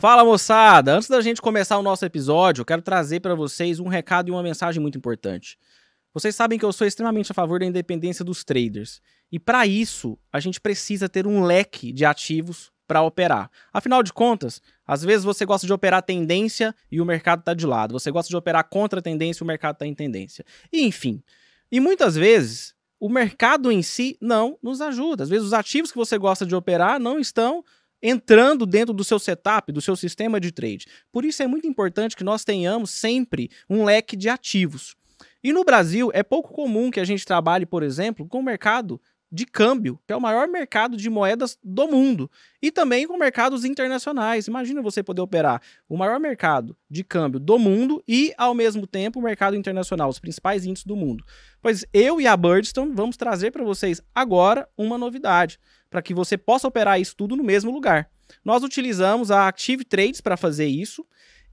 Fala moçada! Antes da gente começar o nosso episódio, eu quero trazer para vocês um recado e uma mensagem muito importante. Vocês sabem que eu sou extremamente a favor da independência dos traders. E para isso, a gente precisa ter um leque de ativos para operar. Afinal de contas, às vezes você gosta de operar tendência e o mercado está de lado. Você gosta de operar contra tendência e o mercado está em tendência. E, enfim. E muitas vezes, o mercado em si não nos ajuda. Às vezes, os ativos que você gosta de operar não estão entrando dentro do seu setup, do seu sistema de trade. Por isso é muito importante que nós tenhamos sempre um leque de ativos. E no Brasil é pouco comum que a gente trabalhe, por exemplo, com o mercado de câmbio, que é o maior mercado de moedas do mundo, e também com mercados internacionais. Imagina você poder operar o maior mercado de câmbio do mundo e, ao mesmo tempo, o mercado internacional, os principais índices do mundo. Pois eu e a Birdstone vamos trazer para vocês agora uma novidade, para que você possa operar isso tudo no mesmo lugar. Nós utilizamos a Active Trades para fazer isso.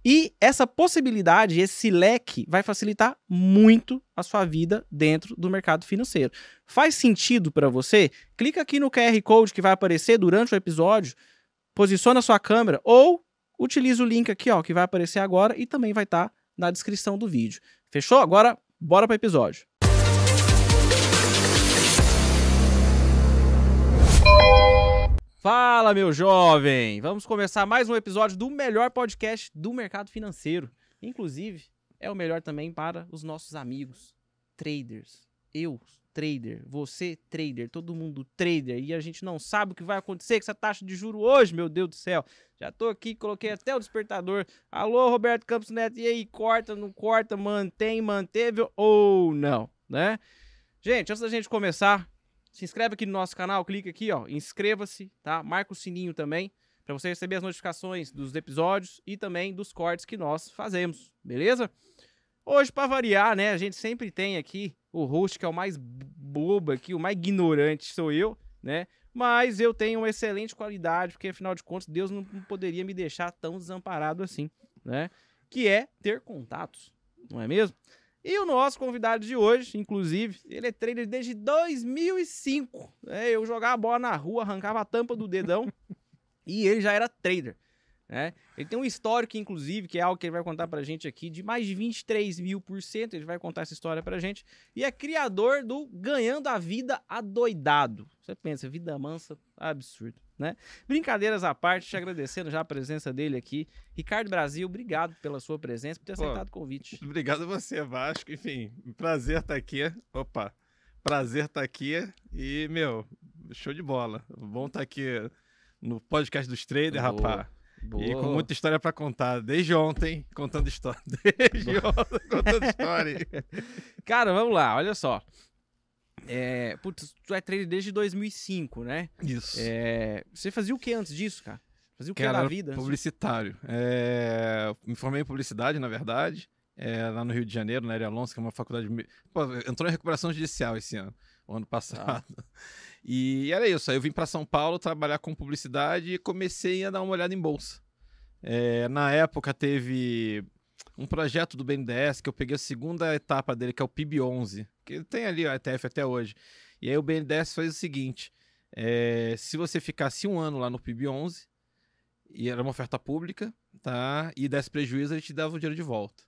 E essa possibilidade, esse leque, vai facilitar muito a sua vida dentro do mercado financeiro. Faz sentido para você? Clica aqui no QR Code que vai aparecer durante o episódio, posiciona a sua câmera ou utiliza o link aqui, ó, que vai aparecer agora e também vai estar tá na descrição do vídeo. Fechou? Agora, bora para o episódio. Fala, meu jovem! Vamos começar mais um episódio do melhor podcast do mercado financeiro. Inclusive, é o melhor também para os nossos amigos traders. Eu, trader, você, trader, todo mundo trader, e a gente não sabe o que vai acontecer com essa taxa de juro hoje, meu Deus do céu. Já tô aqui, coloquei até o despertador. Alô, Roberto Campos Neto, e aí, corta, não corta, mantém, manteve ou não, né? Gente, antes da gente começar, se inscreve aqui no nosso canal, clica aqui, ó, inscreva-se, tá? Marca o sininho também para você receber as notificações dos episódios e também dos cortes que nós fazemos, beleza? Hoje, para variar, né, a gente sempre tem aqui o host que é o mais bobo aqui, o mais ignorante sou eu, né? Mas eu tenho uma excelente qualidade, porque afinal de contas, Deus não poderia me deixar tão desamparado assim, né? Que é ter contatos, não é mesmo? E o nosso convidado de hoje, inclusive, ele é trader desde 2005. É, eu jogava bola na rua, arrancava a tampa do dedão e ele já era trader. Né? Ele tem um histórico, inclusive, que é algo que ele vai contar pra gente aqui, de mais de 23 mil por cento. Ele vai contar essa história pra gente. E é criador do Ganhando a Vida Adoidado. Você pensa, vida mansa, absurdo, né? Brincadeiras à parte, te agradecendo já a presença dele aqui. Ricardo Brasil, obrigado pela sua presença, por ter aceitado o convite. Obrigado a você, Vasco. Enfim, prazer estar aqui. Opa, prazer estar aqui. E, meu, show de bola. Bom estar aqui no podcast dos traders, rapaz. Boa. E com muita história para contar. Desde ontem, contando história. Desde ontem, contando história. Cara, vamos lá, olha só. É, putz, tu é trader desde 2005, né? Isso. É, você fazia o que antes disso, cara? Fazia o que na vida? Publicitário. É, me formei em publicidade, na verdade, é, lá no Rio de Janeiro, na Área Alonso, que é uma faculdade. Pô, entrou em recuperação judicial esse ano, o ano passado. Ah. E era isso. Aí eu vim para São Paulo trabalhar com publicidade e comecei a dar uma olhada em bolsa. É, na época teve um projeto do BNDES que eu peguei a segunda etapa dele, que é o PIB11, que tem ali o ETF até hoje. E aí o BNDES fez o seguinte: é, se você ficasse um ano lá no PIB11, e era uma oferta pública, tá? E desse prejuízo, ele te dava o dinheiro de volta.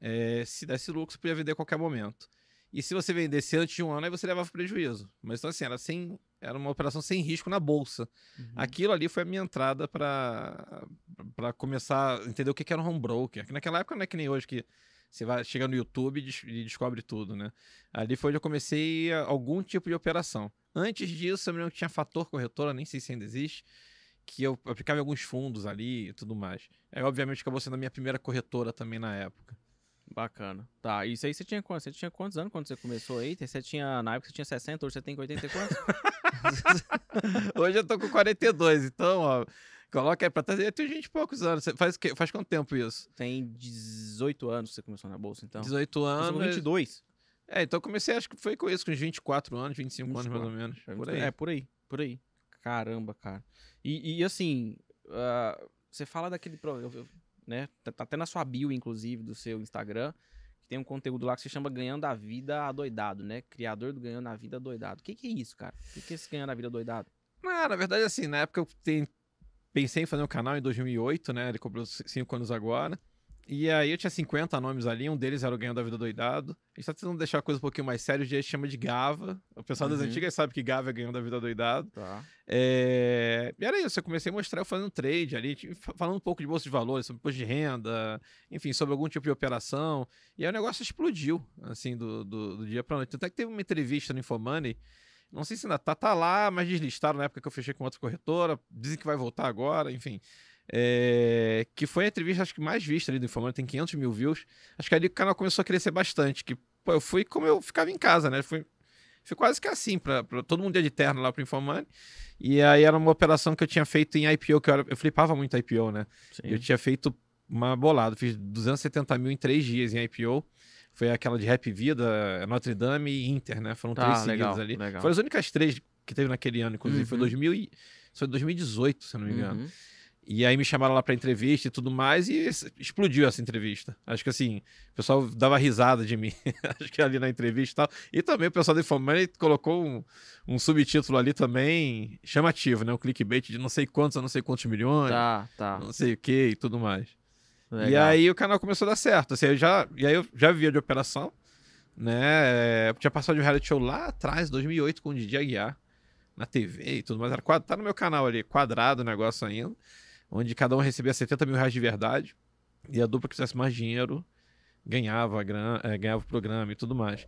É, se desse lucro, você podia vender a qualquer momento. E se você vendesse antes de um ano, aí você levava prejuízo. Mas então, assim, era, sem, era uma operação sem risco na bolsa. Uhum. Aquilo ali foi a minha entrada para começar a entender o que era um home broker. Que naquela época não é que nem hoje que você vai chega no YouTube e descobre tudo, né? Ali foi onde eu comecei algum tipo de operação. Antes disso, eu me lembro que tinha fator corretora, nem sei se ainda existe, que eu aplicava em alguns fundos ali e tudo mais. Aí, obviamente, acabou sendo a minha primeira corretora também na época. Bacana. Tá, isso aí você tinha quantos? Você tinha quantos anos quando você começou aí? Você tinha, na época você tinha 60, hoje você tem 80 e quantos? hoje eu tô com 42, então, ó, coloca aí pra trás. Eu tenho 20 e poucos anos. Você faz, faz quanto tempo isso? Tem 18 anos que você começou na bolsa, então. 18 anos. Eu 22. É, então eu comecei, acho que foi com isso, com uns 24 anos, 25 24. anos mais ou menos. É, por aí. É, por aí, por aí. Caramba, cara. E, e assim, uh, você fala daquele. Eu, né? Tá, tá até na sua bio, inclusive, do seu Instagram, que tem um conteúdo lá que se chama Ganhando a Vida Adoidado, né? Criador do Ganhando a Vida Adoidado. O que, que é isso, cara? O que, que é esse Ganhando a Vida Adoidado? Ah, na verdade, assim, na época eu pensei em fazer um canal em 2008, né? Ele comprou 5 anos agora. E aí eu tinha 50 nomes ali, um deles era o Ganho da Vida Doidado. A gente tá tentando deixar a coisa um pouquinho mais séria, hoje a gente chama de Gava. O pessoal das Uhum. antigas sabe que Gava é Ganhão da Vida Doidado. Tá. É... E era isso, eu comecei a mostrar eu fazendo trade ali, tipo, fa- falando um pouco de bolsa de valores, sobre imposto de renda, enfim, sobre algum tipo de operação. E aí o negócio explodiu, assim, do, do, do dia pra noite. Até que teve uma entrevista no Infomoney, não sei se ainda tá, tá lá, mas deslistaram na época que eu fechei com outra corretora, dizem que vai voltar agora, enfim. É, que foi a entrevista acho que mais vista ali do Infomoney, tem 500 mil views. Acho que ali o canal começou a crescer bastante, que pô, eu fui como eu ficava em casa, né? Fui, fui quase que assim, pra, pra todo mundo ia de terno lá pro Infomoney. E aí era uma operação que eu tinha feito em IPO, que eu, era, eu flipava muito IPO, né? Sim. Eu tinha feito uma bolada, fiz 270 mil em três dias em IPO. Foi aquela de Rap Vida, Notre Dame e Inter, né? Foram Tá, três seguidas legal, ali. legal. Foram as únicas três que teve naquele ano, inclusive. Foi Uhum. 2000 e... Foi 2018, se eu não me engano. Uhum. E aí me chamaram lá pra entrevista e tudo mais, e explodiu essa entrevista. Acho que assim, o pessoal dava risada de mim, acho que ali na entrevista e tal. E também o pessoal da Infomoney colocou um, um subtítulo ali também chamativo, né? Um clickbait de não sei quantos a não sei quantos milhões, Tá, tá. não sei o que e tudo mais. E Legal. aí o canal começou a dar certo. Assim, eu já, e aí eu já via de operação, né? É, tinha passado de um reality show lá atrás, 2008, com o Didi Aguiar, na TV e tudo mais. Era, tá no meu canal ali, quadrado o negócio ainda, onde cada um recebia 70 mil reais de verdade e a dupla que fizesse mais dinheiro ganhava, é, ganhava o programa e tudo mais.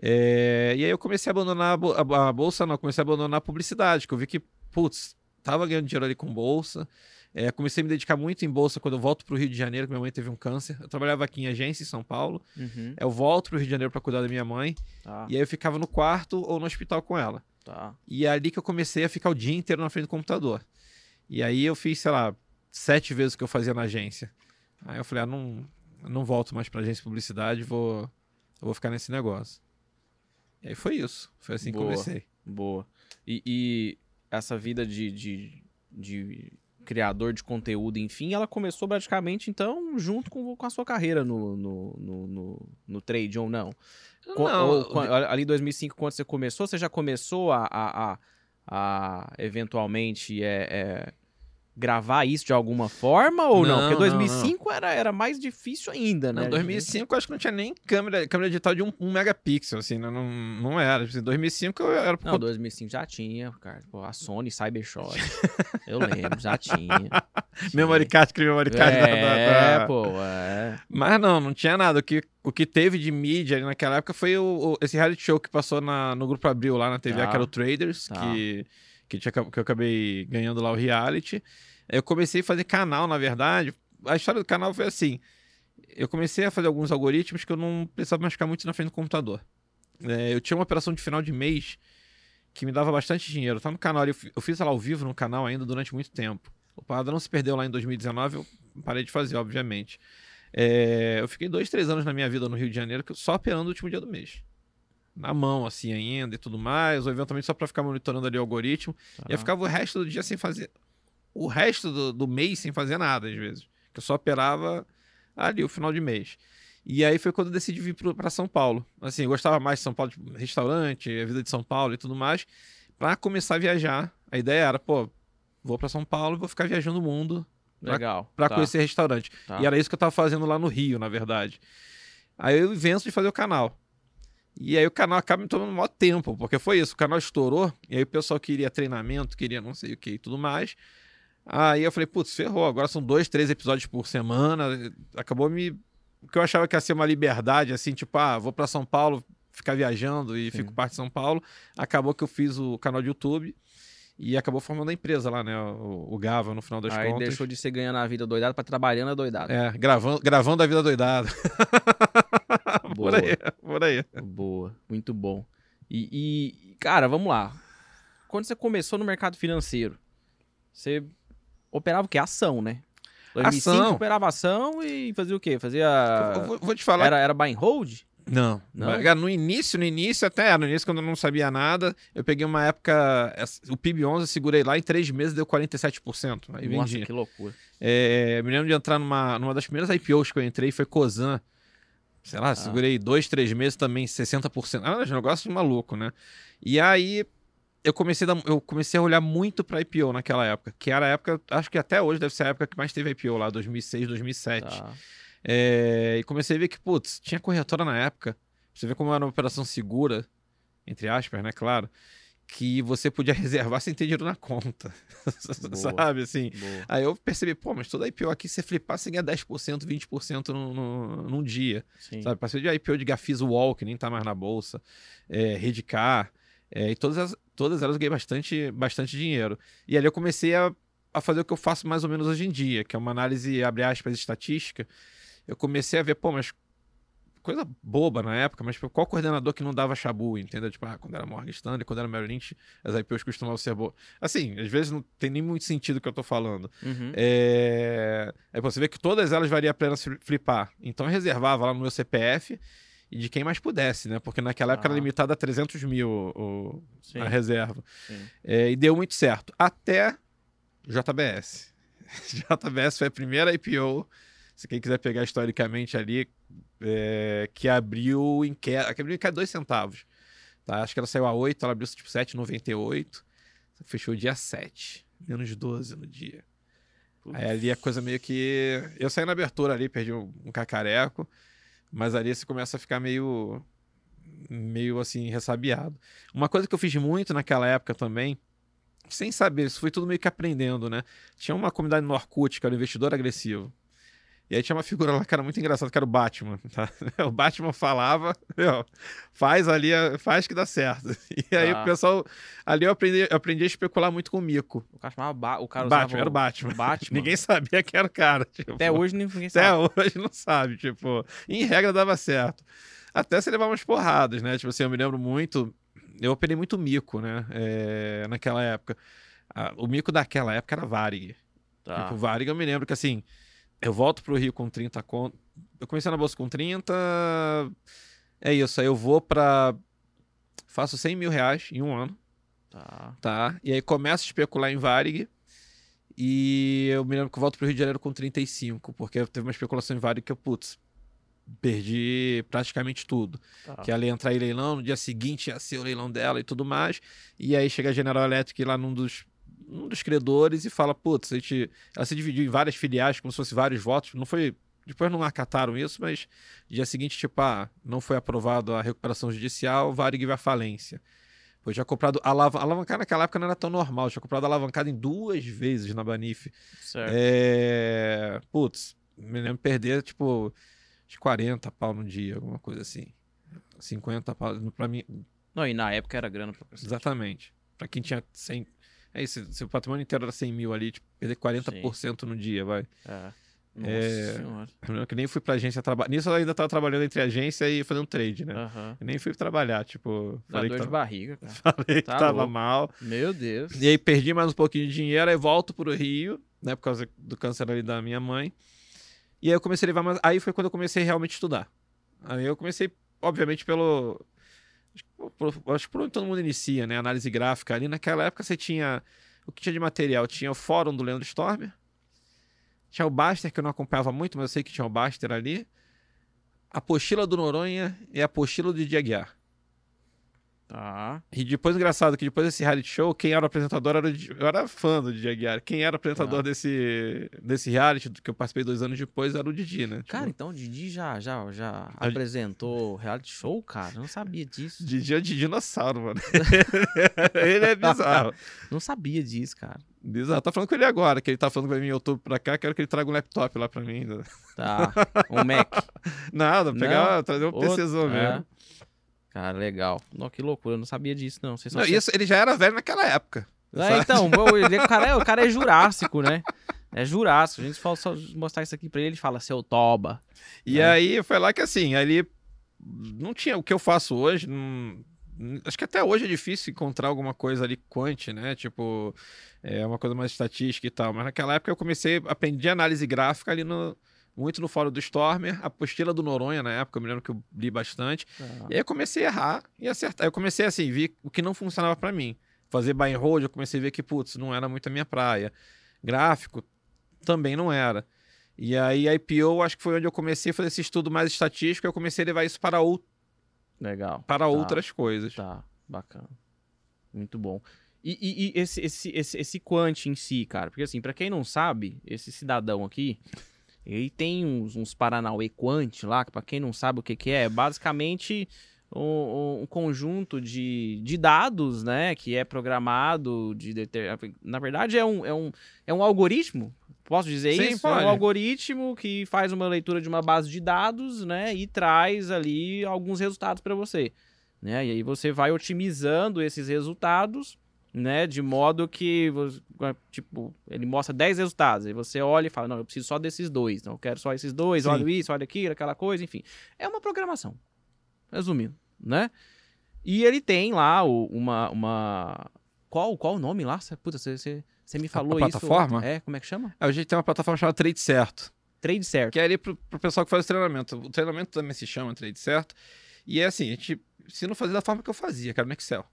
É, e aí eu comecei a abandonar a bolsa, não, comecei a abandonar a publicidade, que eu vi que, putz, tava ganhando dinheiro ali com bolsa. É, comecei a me dedicar muito em bolsa quando eu volto para o Rio de Janeiro, que minha mãe teve um câncer. Eu trabalhava aqui em agência em São Paulo. Uhum. Eu volto para o Rio de Janeiro para cuidar da minha mãe. Tá, E aí eu ficava no quarto ou no hospital com ela. tá. E é ali que eu comecei a ficar o dia inteiro na frente do computador. E aí eu fiz, sei lá, sete vezes o que eu fazia na agência. Aí eu falei, ah, não, não volto mais para agência de publicidade, vou, eu vou ficar nesse negócio. E aí foi isso. Foi assim Boa. que comecei. Boa. E, e essa vida de, de, de criador de conteúdo, enfim, ela começou praticamente, então, junto com, com a sua carreira no, no, no, no, no trade, ou não? Não, ou ali em 2005, quando você começou, você já começou a, a, a, a, eventualmente é, é, gravar isso de alguma forma ou não? Não, Porque não, 2005 Era, era mais difícil ainda, né? Não, 2005 eu acho que não tinha nem câmera, câmera digital de um, um megapixel, assim, né? não, não era. Em 2005 eu era... Não, 2005 já tinha, cara. Pô, a Sony Cybershot. eu lembro, já tinha. memory card, que memory card da- da- É, da- pô, é. Mas não, não tinha nada. O que, o que teve de mídia ali naquela época foi o, o- esse reality show que passou na- no Grupo Abril lá na TV, Tá. que era o Traders, Tá. que, que, tinha, que eu acabei ganhando lá o reality. Eu comecei a fazer canal, na verdade. A história do canal foi assim. Eu comecei a fazer alguns algoritmos que eu não precisava mais ficar muito na frente do computador. É, eu tinha uma operação de final de mês que me dava bastante dinheiro. Tá no canal, eu fi- eu fiz ela ao vivo no canal ainda durante muito tempo. O Parada não se perdeu lá em 2019, eu parei de fazer, obviamente. É, eu fiquei dois, três anos na minha vida no Rio de Janeiro só operando o último dia do mês. Na mão, assim, ainda e tudo mais, ou eventualmente só pra ficar monitorando ali o algoritmo. E eu ficava o resto do dia sem fazer. O resto do, do mês sem fazer nada, às vezes. Que eu só operava ali o final de mês. E aí foi quando eu decidi vir pra São Paulo. Assim, eu gostava mais de São Paulo, tipo, restaurante, a vida de São Paulo e tudo mais. Pra começar a viajar, a ideia era, pô, vou pra São Paulo e vou ficar viajando o mundo Legal. pra tá, conhecer restaurante. tá. E era isso que eu tava fazendo lá no Rio, na verdade. Aí eu invento de fazer o canal. E aí o canal acaba me tomando maior tempo, porque foi isso, o canal estourou, e aí o pessoal queria treinamento, queria não sei o que e tudo mais. Aí eu falei, putz, ferrou, agora são dois, três episódios por semana. Acabou me. O que eu achava que ia ser uma liberdade, assim, tipo, ah, vou pra São Paulo ficar viajando e Sim. fico parte de São Paulo. Acabou que eu fiz o canal de YouTube e acabou formando a empresa lá, né? O, o Gava, no final das Aí contas. deixou de ser ganhando a vida doidada pra trabalhando a doidada. É, gravando, gravando a vida doidada. Boa. por aí, por aí. Boa, muito bom. E, e, cara, vamos lá. Quando você começou no mercado financeiro, você operava o quê? Ação, né? 2005 Ação. operava ação e fazia o quê? Fazia... Eu vou, vou te falar. Era, era buy and hold? Não. Não? No início, no início, até no início, quando eu não sabia nada, eu peguei uma época. O PIB11 eu segurei lá, em três meses deu 47%. Aí Nossa, vendi. que loucura. É, me lembro de entrar numa, numa das primeiras IPOs que eu entrei, foi Cosan. Sei lá, segurei dois, três meses também, 60%. Ah, um negócio de maluco, né? E aí eu comecei, a eu comecei a olhar muito pra IPO naquela época, que era a época, acho que até hoje deve ser a época que mais teve IPO lá, 2006, 2007. Tá. É, e comecei a ver que, putz, tinha corretora na época. Você vê como era uma operação segura, entre aspas, né? Claro. Que você podia reservar sem ter dinheiro na conta. Sabe, assim. Boa. Aí eu percebi, pô, mas toda IPO aqui, se você flipar, você ganha 10%, 20% no, no, num dia. Sim. Sabe? Passei de IPO de Gafis Wall, que nem tá mais na bolsa, é, Redcar, é, e todas, as, todas elas eu ganhei bastante, bastante dinheiro. E ali eu comecei a, a fazer o que eu faço mais ou menos hoje em dia, que é uma análise, abre aspas, estatística. Eu comecei a ver, pô, mas coisa boba na época, mas tipo, qual coordenador que não dava chabu, entendeu? Tipo, ah, quando era Morgan Stanley, quando era Merrill Lynch, as IPOs costumavam ser boas. Assim, às vezes não tem nem muito sentido o que eu tô falando. Uhum. É... Aí você vê que todas elas valia a pena se flipar. Então eu reservava lá no meu CPF e de quem mais pudesse, né? Porque naquela época era Ah. limitada a 300 mil o- a reserva. Sim. É, e deu muito certo. Até JBS. JBS foi a primeira IPO, se quem quiser pegar historicamente ali, é, que abriu em queda, que abriu em queda 2 centavos. Tá? Acho que ela saiu a 8, ela abriu tipo 7,98. Fechou dia 7, menos 12 no dia. Aí ali a coisa meio que. Eu saí na abertura ali, perdi um, um cacareco, mas ali você começa a ficar meio. meio assim, ressabiado. Uma coisa que eu fiz muito naquela época também, sem saber, isso foi tudo meio que aprendendo, né? Tinha uma comunidade no Orkut, que era o investidor agressivo. E aí tinha uma figura lá que era muito engraçada, que era o Batman. Tá? O Batman falava, meu, faz ali, faz que dá certo. E aí Tá. o pessoal. Ali eu aprendi, eu aprendi a especular muito com o Mico. O cara chamava ba... o cara Batman, era o Batman. Batman. Ninguém sabia que era o cara. tipo. Até hoje ninguém Até sabe. hoje não sabe, tipo, em regra dava certo. Até você levar umas porradas, né? Tipo assim, eu me lembro muito, eu operei muito mico, né? É, naquela época. Ah, o mico daquela época era Varig. Tá. Tipo, Varig eu me lembro que assim, eu volto pro Rio com 30 conto. Eu comecei na bolsa com 30. É isso, aí eu vou pra. Faço 100 mil reais em um ano Tá. tá? E aí começo a especular em Varig. E eu me lembro que eu volto pro Rio de Janeiro com 35, porque teve uma especulação em Varig que eu, putz, perdi praticamente tudo. tá. Que ela ia entrar em leilão, no dia seguinte ia ser o leilão dela e tudo mais. E aí chega a General Electric lá num dos, num dos credores e fala, putz, a gente... ela se dividiu em várias filiais, como se fosse vários votos. Não foi. Depois não acataram isso, mas dia seguinte, tipo, ah, não foi aprovado a recuperação judicial, Varig vai à falência. Foi já comprado. Alav alavancar naquela época não era tão normal. Tinha comprado alavancado em duas vezes na Banif. Certo. É. Putz, me lembro de perder, tipo, de 40 pau no dia, alguma coisa assim. 50 pau. Pra mim, Não, e na época era grana pra cacete. exatamente. Pra quem tinha 100. É isso, se o patrimônio inteiro era 100 mil ali, tipo, perder 40% no dia, vai. É. Nossa É. senhora. Eu que nem fui pra agência trabalhar. Nisso eu ainda tava trabalhando entre agência e fazendo trade, né? Nem fui trabalhar, tipo, Dá falei dor que, de tava, barriga, cara. falei que Tá tava louco. mal. Meu Deus. E aí perdi mais um pouquinho de dinheiro, aí volto pro Rio, né, por causa do câncer ali da minha mãe. E aí eu comecei a levar mais. Aí foi quando eu comecei a realmente estudar. Aí eu comecei, obviamente, pelo. Acho que por, onde todo mundo inicia, né? Análise gráfica. Ali naquela época você tinha. O que tinha de material? Tinha o fórum do Leandro Stormer. Tinha o Baster, que eu não acompanhava muito, mas eu sei que tinha o Baster ali. A apostila do Noronha e a apostila do Diaguiar. Tá. E depois, engraçado, que depois desse reality show, quem era o apresentador era Eu era fã do Didi Aguiar. Quem era o apresentador Ah. desse, desse reality, que eu participei dois anos depois, era o Didi, né? Tipo, Cara, então o Didi já, já, já A- apresentou reality show, cara? Eu não sabia disso. Didi é de dinossauro, mano. ele é bizarro. Não sabia disso, cara. Bizarro. Tá falando com ele agora, que ele tá falando vai vir em outubro pra cá, quero que ele traga um laptop lá pra mim. ainda. Tá. Um Mac. Nada, pegar, trazer um Outro- PCzão é. Cara, legal. Não, que loucura. Eu não sabia disso, não. Vocês são Não, isso, ele já era velho naquela época. É, então, o, ele- o cara é, o cara é jurássico, né? É jurássico. A gente fala só mostrar isso aqui pra ele, ele fala, seu toba. E É. aí foi lá que assim, ali não tinha o que eu faço hoje. não- acho que até hoje é difícil encontrar alguma coisa ali quant, né? Tipo, é uma coisa mais estatística e tal. Mas naquela época eu comecei, aprendi análise gráfica ali no. Muito no fórum do Stormer, a apostila do Noronha na época, eu me lembro que eu li bastante. E aí eu comecei a errar e acertar. Eu comecei assim, vi o que não funcionava pra mim. Fazer buy and hold, eu comecei a ver que, putz, não era muito a minha praia. Gráfico também não era. E aí a IPO, acho que foi onde eu comecei a fazer esse estudo mais estatístico, eu comecei a levar isso para, ou- Legal. para Tá, outras coisas. Tá, bacana. Muito bom. E, e- e esse, esse, esse, esse quant em si, cara, porque assim, pra quem não sabe, esse cidadão aqui, ele tem uns, uns Paranauê Quant lá, que pra quem não sabe o que, que é, é basicamente um, um- conjunto de, de dados, né, que é programado de deter... Na verdade, é um, é um, é um algoritmo, posso dizer Sim, isso? É um algoritmo que faz uma leitura de uma base de dados, né, e traz ali alguns resultados para você, né, e aí você vai otimizando esses resultados, né, de modo que, você- tipo, ele mostra 10 resultados, aí você olha e fala, não, eu preciso só desses dois, então eu quero só esses dois, Sim. olha isso, olha aquilo, aquela coisa, enfim. É uma programação, resumindo, né? E ele tem lá o- uma, uma... Qual, qual o nome lá? Puta, você me falou isso. plataforma? É, como é que chama? A gente tem uma plataforma chamada Trade Certo, Trade Certo. que é ali pro, pro pessoal que faz o treinamento. O treinamento também se chama Trade Certo. E é assim, a gente se não fazer da forma que eu fazia, que era no Excel.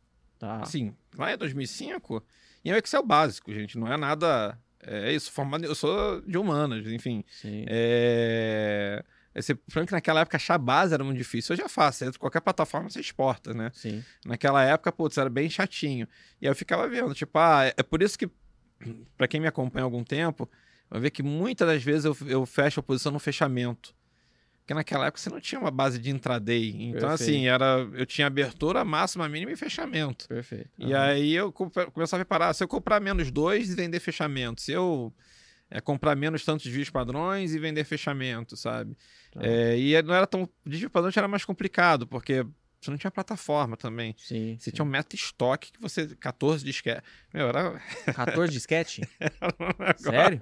Tá. Assim, lá em 2005, e é o Excel básico, gente, não é nada... É isso, formado, eu sou de humanas, enfim. Sim. É... Esse, problema que naquela época achar base era muito difícil. Hoje é fácil, entra qualquer plataforma você exporta, né? Sim. Naquela época, putz, era bem chatinho. E aí eu ficava vendo, tipo, ah, é é por isso que, pra quem me acompanha há algum tempo, vai ver que muitas das vezes eu, eu fecho a posição no fechamento. Porque naquela época você não tinha uma base de intraday. Então, Perfeito. assim, era, eu tinha abertura máxima, mínima e fechamento. Perfeito. E Aham. aí eu começava a reparar, se eu comprar menos dois e vender fechamento, se eu é, comprar menos tantos desvios padrões e vender fechamento, sabe? Tá. É, e não era tão. Desvio padrão já era mais complicado, porque você não tinha plataforma também. Sim. Você sim. tinha um meta estoque que você. 14 disquete. Meu, era, 14 disquete? era um negócio, Sério?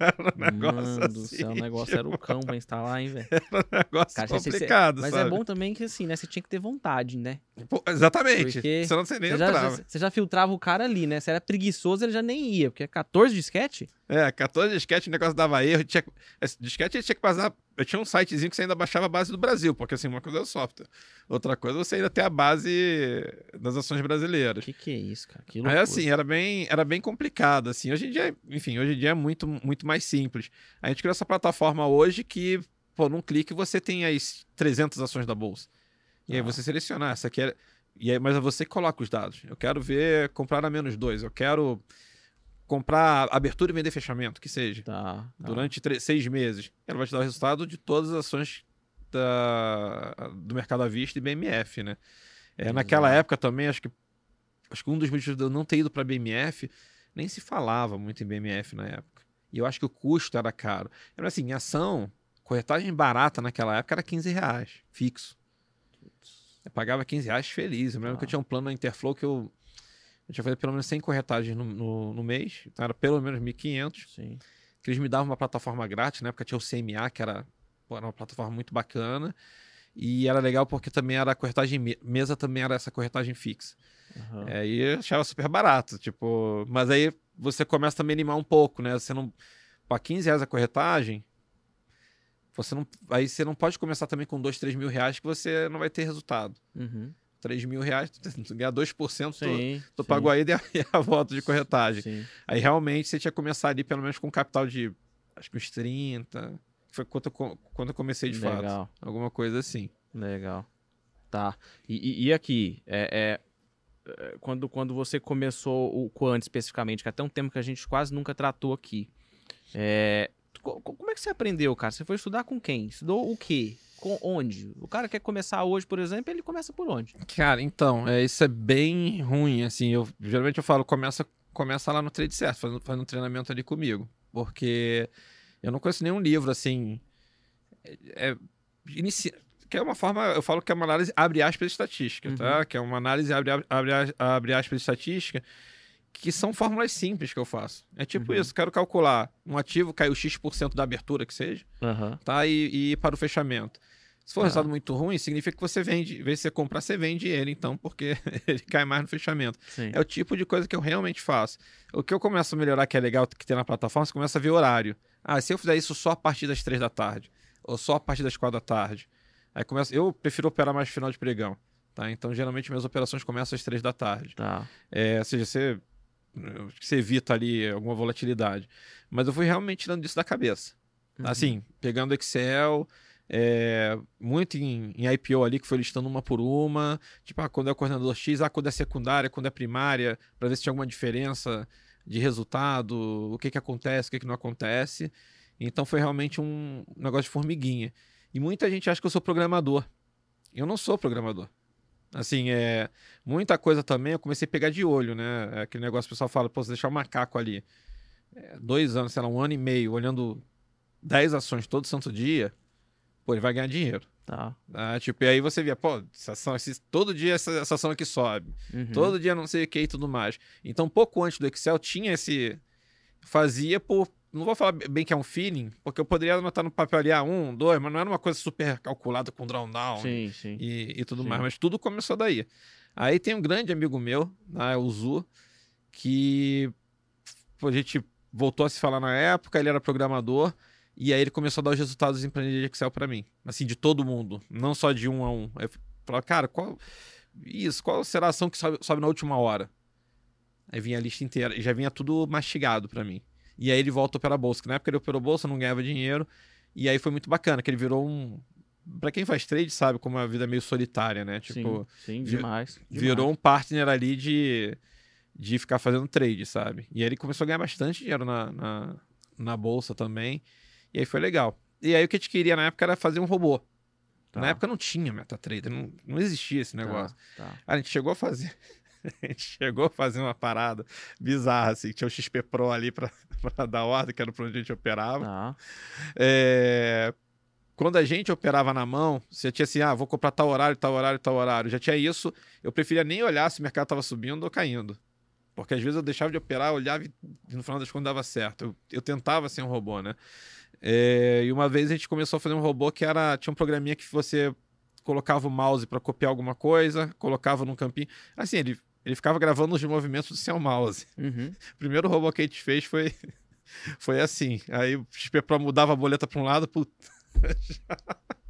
era um negócio Mano do assim. céu, o negócio era o cão pra instalar, hein, velho? Era um negócio Cara, você- você- complicado, Mas é bom também que assim, né? Você tinha que ter vontade, né? Pô, exatamente. Porque você nem Você já, você já filtrava o cara ali, né? Se era preguiçoso, ele já nem ia, porque é 14 disquete? É, 14 disquete, o negócio dava erro. Tinha... Esse disquete tinha que passar. Eu tinha um sitezinho que você ainda baixava a base do Brasil, porque assim, uma coisa é o software. Outra coisa é você ainda ter a base das ações O brasileiras. que que é isso, cara? Que Aí loucura. assim, era bem, era bem complicado, assim. Hoje em dia, enfim, hoje em dia é muito, muito mais simples. A gente criou essa plataforma hoje que, pô, num clique você tem as 300 ações da bolsa. E aí Ah. você seleciona, essa aqui é... E aí, mas é você coloca os dados. Eu quero ver comprar a menos dois. Eu quero comprar abertura e vender fechamento, que seja, Tá. tá. durante tre- seis meses. Ela vai te dar o resultado de todas as ações da- do mercado à vista e BMF, né? É, naquela época também, acho que acho que um dos motivos de eu não ter ido para BMF, nem se falava muito em BMF na época. E eu acho que o custo era caro. Era assim, ação, corretagem barata naquela época era 15 reais, fixo. Eu pagava 15 reais feliz. Eu lembro que eu Ah. tinha um plano na Interflow que eu, eu tinha feito pelo menos 100 corretagens no, no, no mês. Então era pelo menos 1.500 Sim. que eles me davam uma plataforma grátis, na época tinha o CMA, que era, pô, era uma plataforma muito bacana. E era legal porque também era a corretagem me- mesa, também era essa corretagem fixa. Aham. É, e eu achava super barato, tipo, mas aí você começa a animar um pouco, né? Você não. Para 15 reais a corretagem, você não. Aí você não pode começar também com 2, 3 mil reais que você não vai ter resultado. Uhum. 3 mil reais, tu ganhar 2%, tu, Sim. tu sim, pagou aí e a volta de corretagem. Sim. Aí realmente você tinha que começar ali pelo menos com um capital de acho que uns 30. que Foi quando eu, quando eu comecei de fato. Legal. Alguma coisa assim. Legal. Tá. E, e- e aqui, é, é, é, quando, quando você começou o Quant especificamente, que é até um tema que a gente quase nunca tratou aqui, é, co- co- como é que você aprendeu, cara? Você foi estudar com quem? Estudou o quê? Com onde? O cara quer começar hoje, por exemplo, ele começa por onde? Cara, então, é, isso é bem ruim, assim, eu geralmente eu falo, começa, começa lá no trade certo, fazendo, fazendo um treinamento ali comigo, porque eu não conheço nenhum livro, assim, é, é, inicia, que é uma forma, eu falo que é uma análise abre aspas estatística, tá? Que é uma análise abre, abre, abre aspas estatística, que são fórmulas simples que eu faço. É tipo Uhum. isso, quero calcular um ativo caiu X% da abertura, que seja, Aham. tá? E, e para o fechamento. Se for um resultado muito ruim, significa que você vende, em vez de você comprar, você vende ele, então, porque ele cai mais no fechamento. Sim. É o tipo de coisa que eu realmente faço. O que eu começo a melhorar, que é legal que tem na plataforma, você começa a ver horário. Ah, se eu fizer isso só a partir das três da tarde, ou só a partir das quatro da tarde. Aí começa. Eu prefiro operar mais no final de pregão. Tá? Então, geralmente, minhas operações começam às três da tarde. Tá. É, ou seja, você, você evita ali alguma volatilidade. Mas eu fui realmente tirando isso da cabeça. Uhum. Assim, pegando Excel, é, muito em, em, IPO ali, que foi listando uma por uma. Tipo, ah, quando é coordenador X, ah, quando é secundária, quando é primária, para ver se tinha alguma diferença de resultado, o que, que acontece, o que, que não acontece. Então foi realmente um negócio de formiguinha. E muita gente acha que eu sou programador. Eu não sou programador. Assim, é. Muita coisa também eu comecei a pegar de olho, né? É aquele negócio que o pessoal fala, pô, você deixar o macaco ali. É, dois anos, sei lá, um ano e meio, olhando 10 ações todo santo dia, pô, ele vai ganhar dinheiro. Tá. Ah, tipo, e aí você via, pô, essa ação, esse, todo dia essa, essa ação aqui sobe. Uhum. Todo dia não sei o que e tudo mais. Então, pouco antes do Excel, tinha esse. Fazia por. Não vou falar bem que é um feeling, porque eu poderia anotar no papel ali, ah, um, dois, mas não era uma coisa super calculada com drawdown sim, sim. E, e tudo sim. mais. Mas tudo começou daí. Aí tem um grande amigo meu, né, o Zu, que a gente voltou a se falar na época, ele era programador. E aí ele começou a dar os resultados em planilha de Excel para mim. Assim, de todo mundo. Não só de um a um. Eu falava, cara, qual. Isso, qual será a ação que sobe, sobe na última hora? Aí vinha a lista inteira. E já vinha tudo mastigado para mim. E aí ele volta a operar bolsa. Que na época ele operou bolsa, não ganhava dinheiro. E aí foi muito bacana, que ele virou um. Pra quem faz trade, sabe como a vida é meio solitária, né? Tipo, sim, sim demais, Virou demais. um partner ali de, de ficar fazendo trade, sabe? E aí ele começou a ganhar bastante dinheiro na, na, na bolsa também. E aí foi legal. E aí o que a gente queria na época era fazer um robô. Tá. Na época não tinha MetaTrader, não, não existia esse tá, negócio. Tá, tá. A gente chegou a fazer. a gente chegou a fazer uma parada bizarra, assim, tinha o XP Pro ali para dar ordem, que era para onde a gente operava. Tá. É... Quando a gente operava na mão, você tinha assim, ah, vou comprar tal horário, tal horário, tal horário. Já tinha isso, eu preferia nem olhar se o mercado estava subindo ou caindo. Porque às vezes eu deixava de operar, olhava e no final das contas dava certo. Eu, eu tentava ser um robô, né? É, e uma vez a gente começou a fazer um robô que era tinha um programinha que você colocava o mouse para copiar alguma coisa, colocava num campinho. Assim, ele, ele ficava gravando os movimentos sem o mouse. Uhum. O primeiro robô que a gente fez foi, foi assim. Aí o XP Pro mudava a boleta para um lado, puta.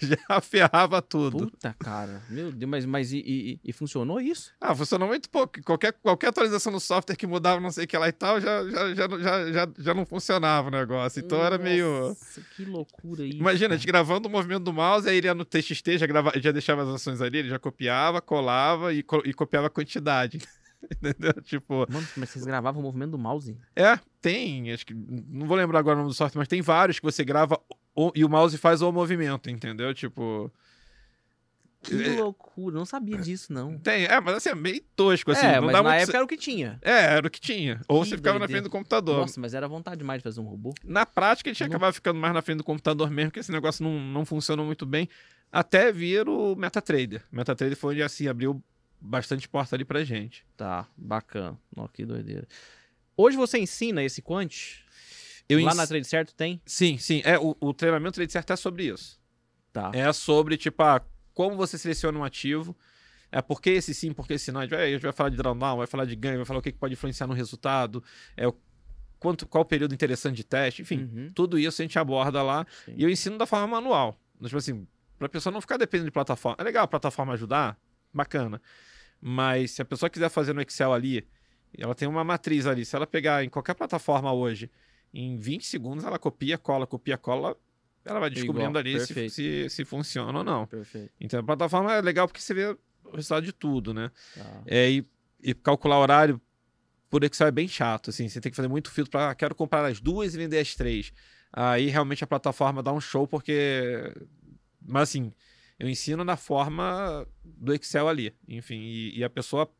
já ferrava tudo. Puta, cara. Meu Deus, mas, mas e, e, e, funcionou isso? Ah, funcionou muito pouco. Qualquer, qualquer atualização no software que mudava não sei o que lá e tal, já, já, já, já, já, já não funcionava o negócio. Então Nossa, era meio. que loucura isso. Imagina, a gente gravando o movimento do mouse, aí ele ia no TXT, já, grava, já deixava as ações ali, ele já copiava, colava e, co e copiava a quantidade. Entendeu? Tipo. Mano, mas vocês gravavam o movimento do mouse? É, tem. Acho que. Não vou lembrar agora o nome do software, mas tem vários que você grava o, e o mouse faz o movimento, entendeu? Tipo. Que é, loucura, não sabia disso, não. Tem, é, mas assim, é meio tosco, assim. É, não mas dá na muito... época era o que tinha. É, era o que tinha. Ou que você ficava doideira. na frente do computador. Nossa, mas era vontade demais de fazer um robô. Na prática, a gente não... acabava ficando mais na frente do computador mesmo, porque esse negócio não, não funcionou muito bem. Até vir o MetaTrader. MetaTrader foi onde, assim, abriu bastante porta ali pra gente. Tá, bacana. Ó, que doideira. Hoje você ensina esse quant? Eu Lá ens... na Trade Certo tem? Sim, sim. É, o, o treinamento Trade Certo é sobre isso. Tá. É sobre, tipo, ah, como você seleciona um ativo. É por que esse sim, por que esse não. A gente vai, a gente vai falar de drawdown, vai falar de ganho, vai falar o que, que pode influenciar no resultado. É o quanto, qual o período interessante de teste, enfim, uhum. tudo isso a gente aborda lá. Sim. E eu ensino da forma manual. Tipo assim, para a pessoa não ficar dependendo de plataforma. É legal a plataforma ajudar, bacana. Mas se a pessoa quiser fazer no Excel ali, ela tem uma matriz ali. Se ela pegar em qualquer plataforma hoje em 20 segundos ela copia, cola, copia, cola. Ela vai descobrindo Igual, ali se, se, se, funciona ou não. Perfeito. Então a plataforma é legal porque você vê o resultado de tudo, né? Tá. É, e, e calcular horário por Excel é bem chato, assim. Você tem que fazer muito filtro para ah, quero comprar as duas e vender as três. Aí realmente a plataforma dá um show porque... Mas assim, eu ensino na forma do Excel ali. Enfim, e, e a pessoa...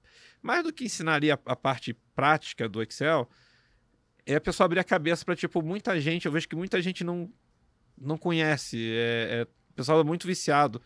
Mais do que ensinaria a parte prática do Excel é a pessoa abrir a cabeça para tipo muita gente. Eu vejo que muita gente não não conhece. É, é, o pessoal é muito viciado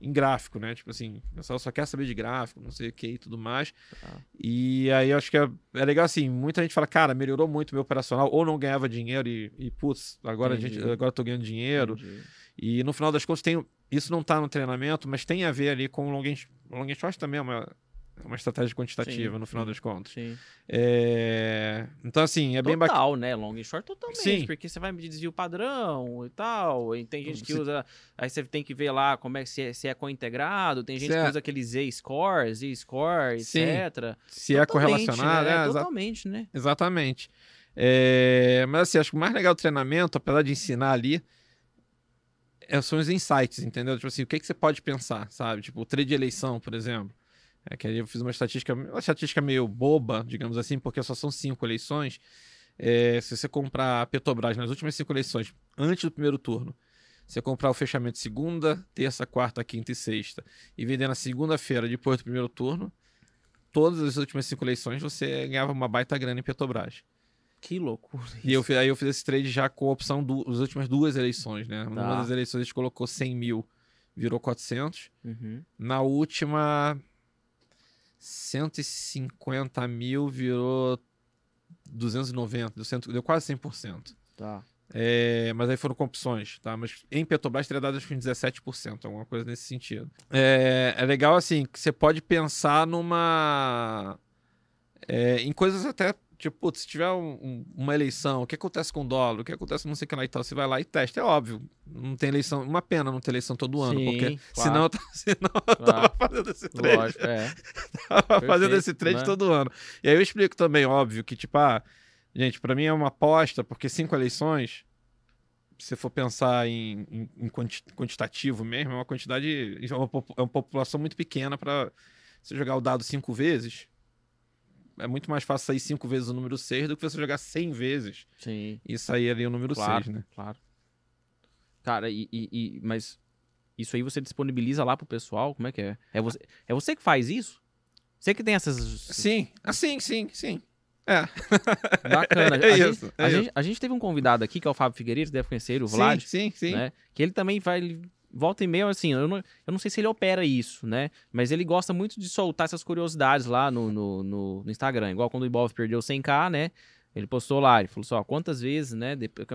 em gráfico, né? Tipo assim, o pessoal só quer saber de gráfico, não sei o que e tudo mais. Ah. E aí eu acho que é, é, legal assim, muita gente fala, cara, melhorou muito meu operacional, ou não ganhava dinheiro e, e putz, agora a gente, agora eu tô ganhando dinheiro. Entendi. E no final das contas tem, isso não tá no treinamento, mas tem a ver ali com o long, long short também é uma é uma estratégia quantitativa, sim, no final sim, das contas. Sim. É... Então, assim, é Total, bem bacana. Total, né? Long e short totalmente. Sim. Porque você vai medir desvio padrão e tal. E tem gente que usa. Aí você tem que ver lá como é que se é, se é co-integrado. Tem gente que é... usa aquele Z-score, Z-score, etc. Se totalmente, é correlacionado, né? é, Totalmente, né? Exatamente. É... Mas assim, acho que o mais legal do treinamento, apesar de ensinar ali, é, são os insights, entendeu? Tipo assim, o que, que você pode pensar, sabe? Tipo, o trade de eleição, por exemplo. É que aí eu fiz uma estatística, uma estatística meio boba, digamos assim, porque só são cinco eleições. É, se você comprar a Petrobras nas últimas cinco eleições, antes do primeiro turno, você comprar o fechamento segunda, terça, quarta, quinta e sexta, e vender na segunda-feira depois do primeiro turno, todas as últimas cinco eleições você ganhava uma baita grana em Petrobras. Que loucura. E eu, aí eu fiz esse trade já com a opção das últimas duas eleições, né? Tá. Numa das eleições a gente colocou 100 mil, virou 400. Uhum. Na última, 150 mil virou 290, deu, deu quase 100%. Tá. É, mas aí foram com opções, tá? Mas em Petrobras teria dado acho que uns 17%, alguma coisa nesse sentido. É, é legal assim que você pode pensar numa. é, em coisas até. Tipo, putz, se tiver um- um- uma eleição, o que acontece com o dólar, o que acontece com não sei o que lá e tal, você vai lá e testa. É óbvio, não tem eleição, uma pena não ter eleição todo ano, Sim, porque claro. senão, senão eu tava Claro. fazendo esse trade. Lógico, é. Tava fazendo Perfeito, esse trade né? todo ano. E aí eu explico também, óbvio, que tipo, ah, gente, pra mim é uma aposta, porque cinco eleições, se for pensar em, em- em quanti- quantitativo mesmo, é uma quantidade, é uma, é uma população muito pequena para você jogar o dado cinco vezes. É muito mais fácil sair cinco vezes o número 6 do que você jogar 100 vezes Sim. e sair ali o número Claro, 6, né? claro. Cara, e, e- e- mas isso aí você disponibiliza lá pro pessoal? Como é que é? É você, é você que faz isso? Você que tem essas. Sim, assim, sim, sim. É. Bacana. É a, gente, isso, é a, gente, a gente teve um convidado aqui, que é o Fábio Figueiredo, você deve conhecer ele, o Sim, Vlad. sim, sim. né? Que ele também vai. ele volta e meia, assim, eu não, eu não sei se ele opera isso, né? Mas ele gosta muito de soltar essas curiosidades lá no, no, no- no Instagram. Igual quando o Ibov perdeu 100k, né? Ele postou lá, ele falou só, quantas vezes, né? Depois?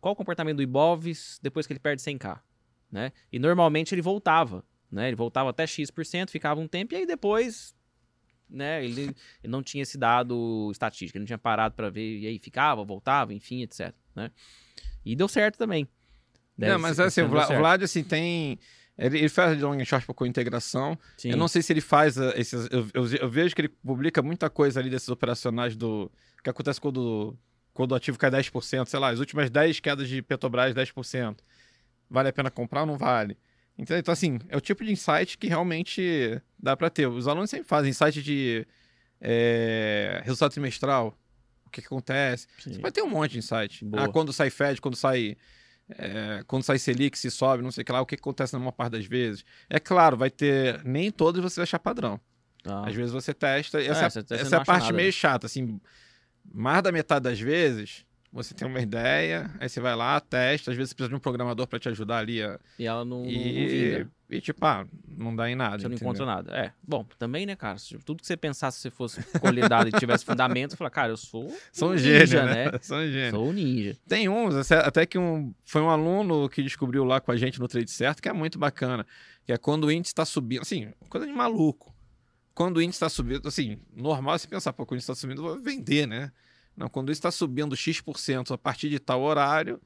Qual o comportamento do Ibov depois que ele perde 100k, né? E normalmente ele voltava, né? Ele voltava até X%, ficava um tempo e aí depois, né? Ele, ele não tinha esse dado estatístico, ele não tinha parado pra ver e aí ficava, voltava, enfim, etc, né? E deu certo também. Deve Não, mas ser- assim, o Vla-. Vlad, assim, tem. Ele, ele faz long and short com integração. Sim. Eu não sei se ele faz ah, esses. Eu, eu- eu vejo que ele publica muita coisa ali desses operacionais do. que acontece quando, quando o ativo cai 10%, sei lá, as últimas 10 quedas de Petrobras, 10%. Vale a pena comprar ou não vale? Então, então, assim, é o tipo de insight que realmente dá para ter. Os alunos sempre fazem insight de é, resultado trimestral. O que, que acontece? Sim. Vai ter um monte de insight. Ah, quando sai Fed, quando sai. É, quando sai Selic, se sobe, não sei o que lá, o que, acontece na maior parte das vezes. É claro, vai ter. Nem todos você vai achar padrão. Ah, Às vezes você testa. Essa, É, você- você essa é a parte nada, meio né? chata, assim. Mais da metade das vezes, você tem uma ideia, aí você vai lá, testa, às vezes você precisa de um programador para te ajudar ali. A, E ela não, não- não e, e, tipo, ah, não dá em nada. Você não entendeu? encontra nada. É. Bom, também, né, cara? se Tudo que você pensasse se fosse colher dado e tivesse fundamento, você fala, cara, eu sou São um ninja, né? né? São gênios. Sou um ninja. Tem uns, até- que um, foi um aluno que descobriu lá com a gente no Trade Certo, que é muito bacana. Que é quando o índice está subindo. Assim, coisa de maluco. Quando o índice está subindo, assim, normal você pensar, pô, quando o índice está subindo, eu vou vender, né? Não, quando está subindo X% a partir de tal horário,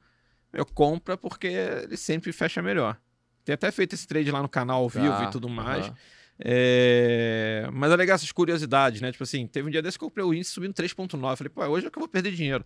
eu compro porque ele sempre fecha melhor. Tem até feito esse trade lá no canal ao vivo Tá, e tudo mais. É, Mas é legal essas curiosidades, né? Tipo assim, teve um dia desse que eu comprei o índice subindo 3,9. Eu falei, pô, hoje é que eu vou perder dinheiro.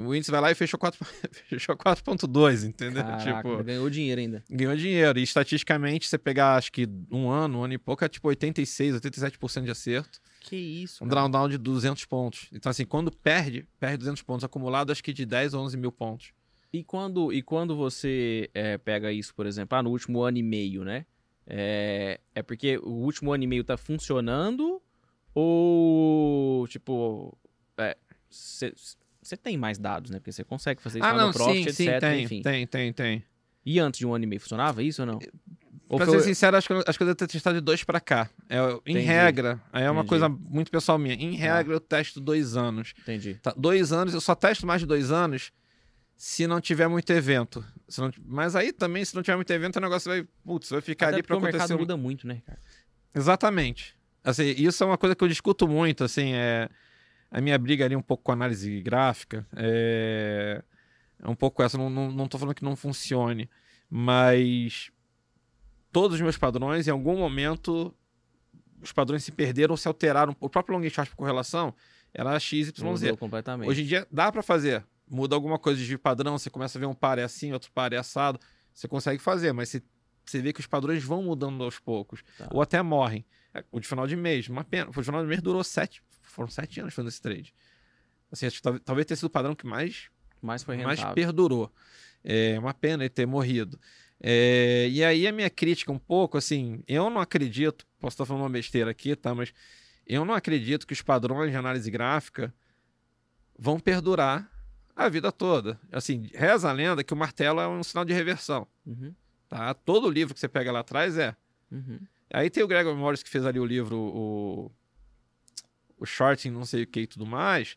O índice vai lá e fechou 4 fechou 4,2, entendeu? Caraca, tipo, ganhou dinheiro ainda. ganhou dinheiro. E estatisticamente, você pegar, acho que um ano, um ano e pouco, é tipo 86, 87% de acerto. Que isso, Um cara. drawdown de 200 pontos. Então, assim, quando perde, perde 200 pontos. Acumulado, acho que de 10 a 11 mil pontos. E quando, e quando você é, pega isso, por exemplo, ah, no último ano e meio, né? É, é porque o último ano e meio tá funcionando ou, tipo, você tem mais dados, né? Porque você consegue fazer isso ah, lá não, no Profit, sim, etc, sim, tem, enfim. tem, tem, tem. E antes de um ano e meio, funcionava isso ou não? Ou pra ser sincero, acho que, eu- acho que eu devo ter testado de dois pra cá. É, em regra, aí é uma Entendi. coisa muito pessoal minha. Em regra, eu testo dois anos. Entendi. Tá, dois anos, eu só testo mais de dois anos se não tiver muito evento. Não- mas aí também, se não tiver muito evento, o negócio vai, putz, vai ficar Até ali pra porque o acontecer. mercado muda muito, né, cara? Exatamente. Assim, isso é uma coisa que eu discuto muito, assim, é a minha briga ali um pouco com a análise gráfica é, é um pouco essa, não, não, não tô falando que não funcione, mas todos os meus padrões, em algum momento, os padrões se perderam ou se alteraram. O próprio long short por correlação era XYZ. Mudou completamente. Hoje em dia dá pra fazer. Muda alguma coisa de padrão, você começa a ver um par é assim, outro par é assado. você consegue fazer, mas você, você vê que os padrões vão mudando aos poucos, Tá. ou até morrem. O de final de mês, uma pena. O de final de mês durou sete, foram sete anos fazendo esse trade. Assim, acho que talvez, tenha sido o padrão que mais Mas foi mais perdurou. É uma pena ele ter morrido. É, e aí a minha crítica um pouco, assim, eu não acredito, posso estar falando uma besteira aqui, tá? Mas eu não acredito que os padrões de análise gráfica vão perdurar a vida toda. Assim, reza a lenda que o martelo é um sinal de reversão, Uhum, tá? Todo livro que você pega lá atrás é. uhum. Aí tem o Gregor Morris que fez ali o livro, o, o Shorting, não sei o que e tudo mais,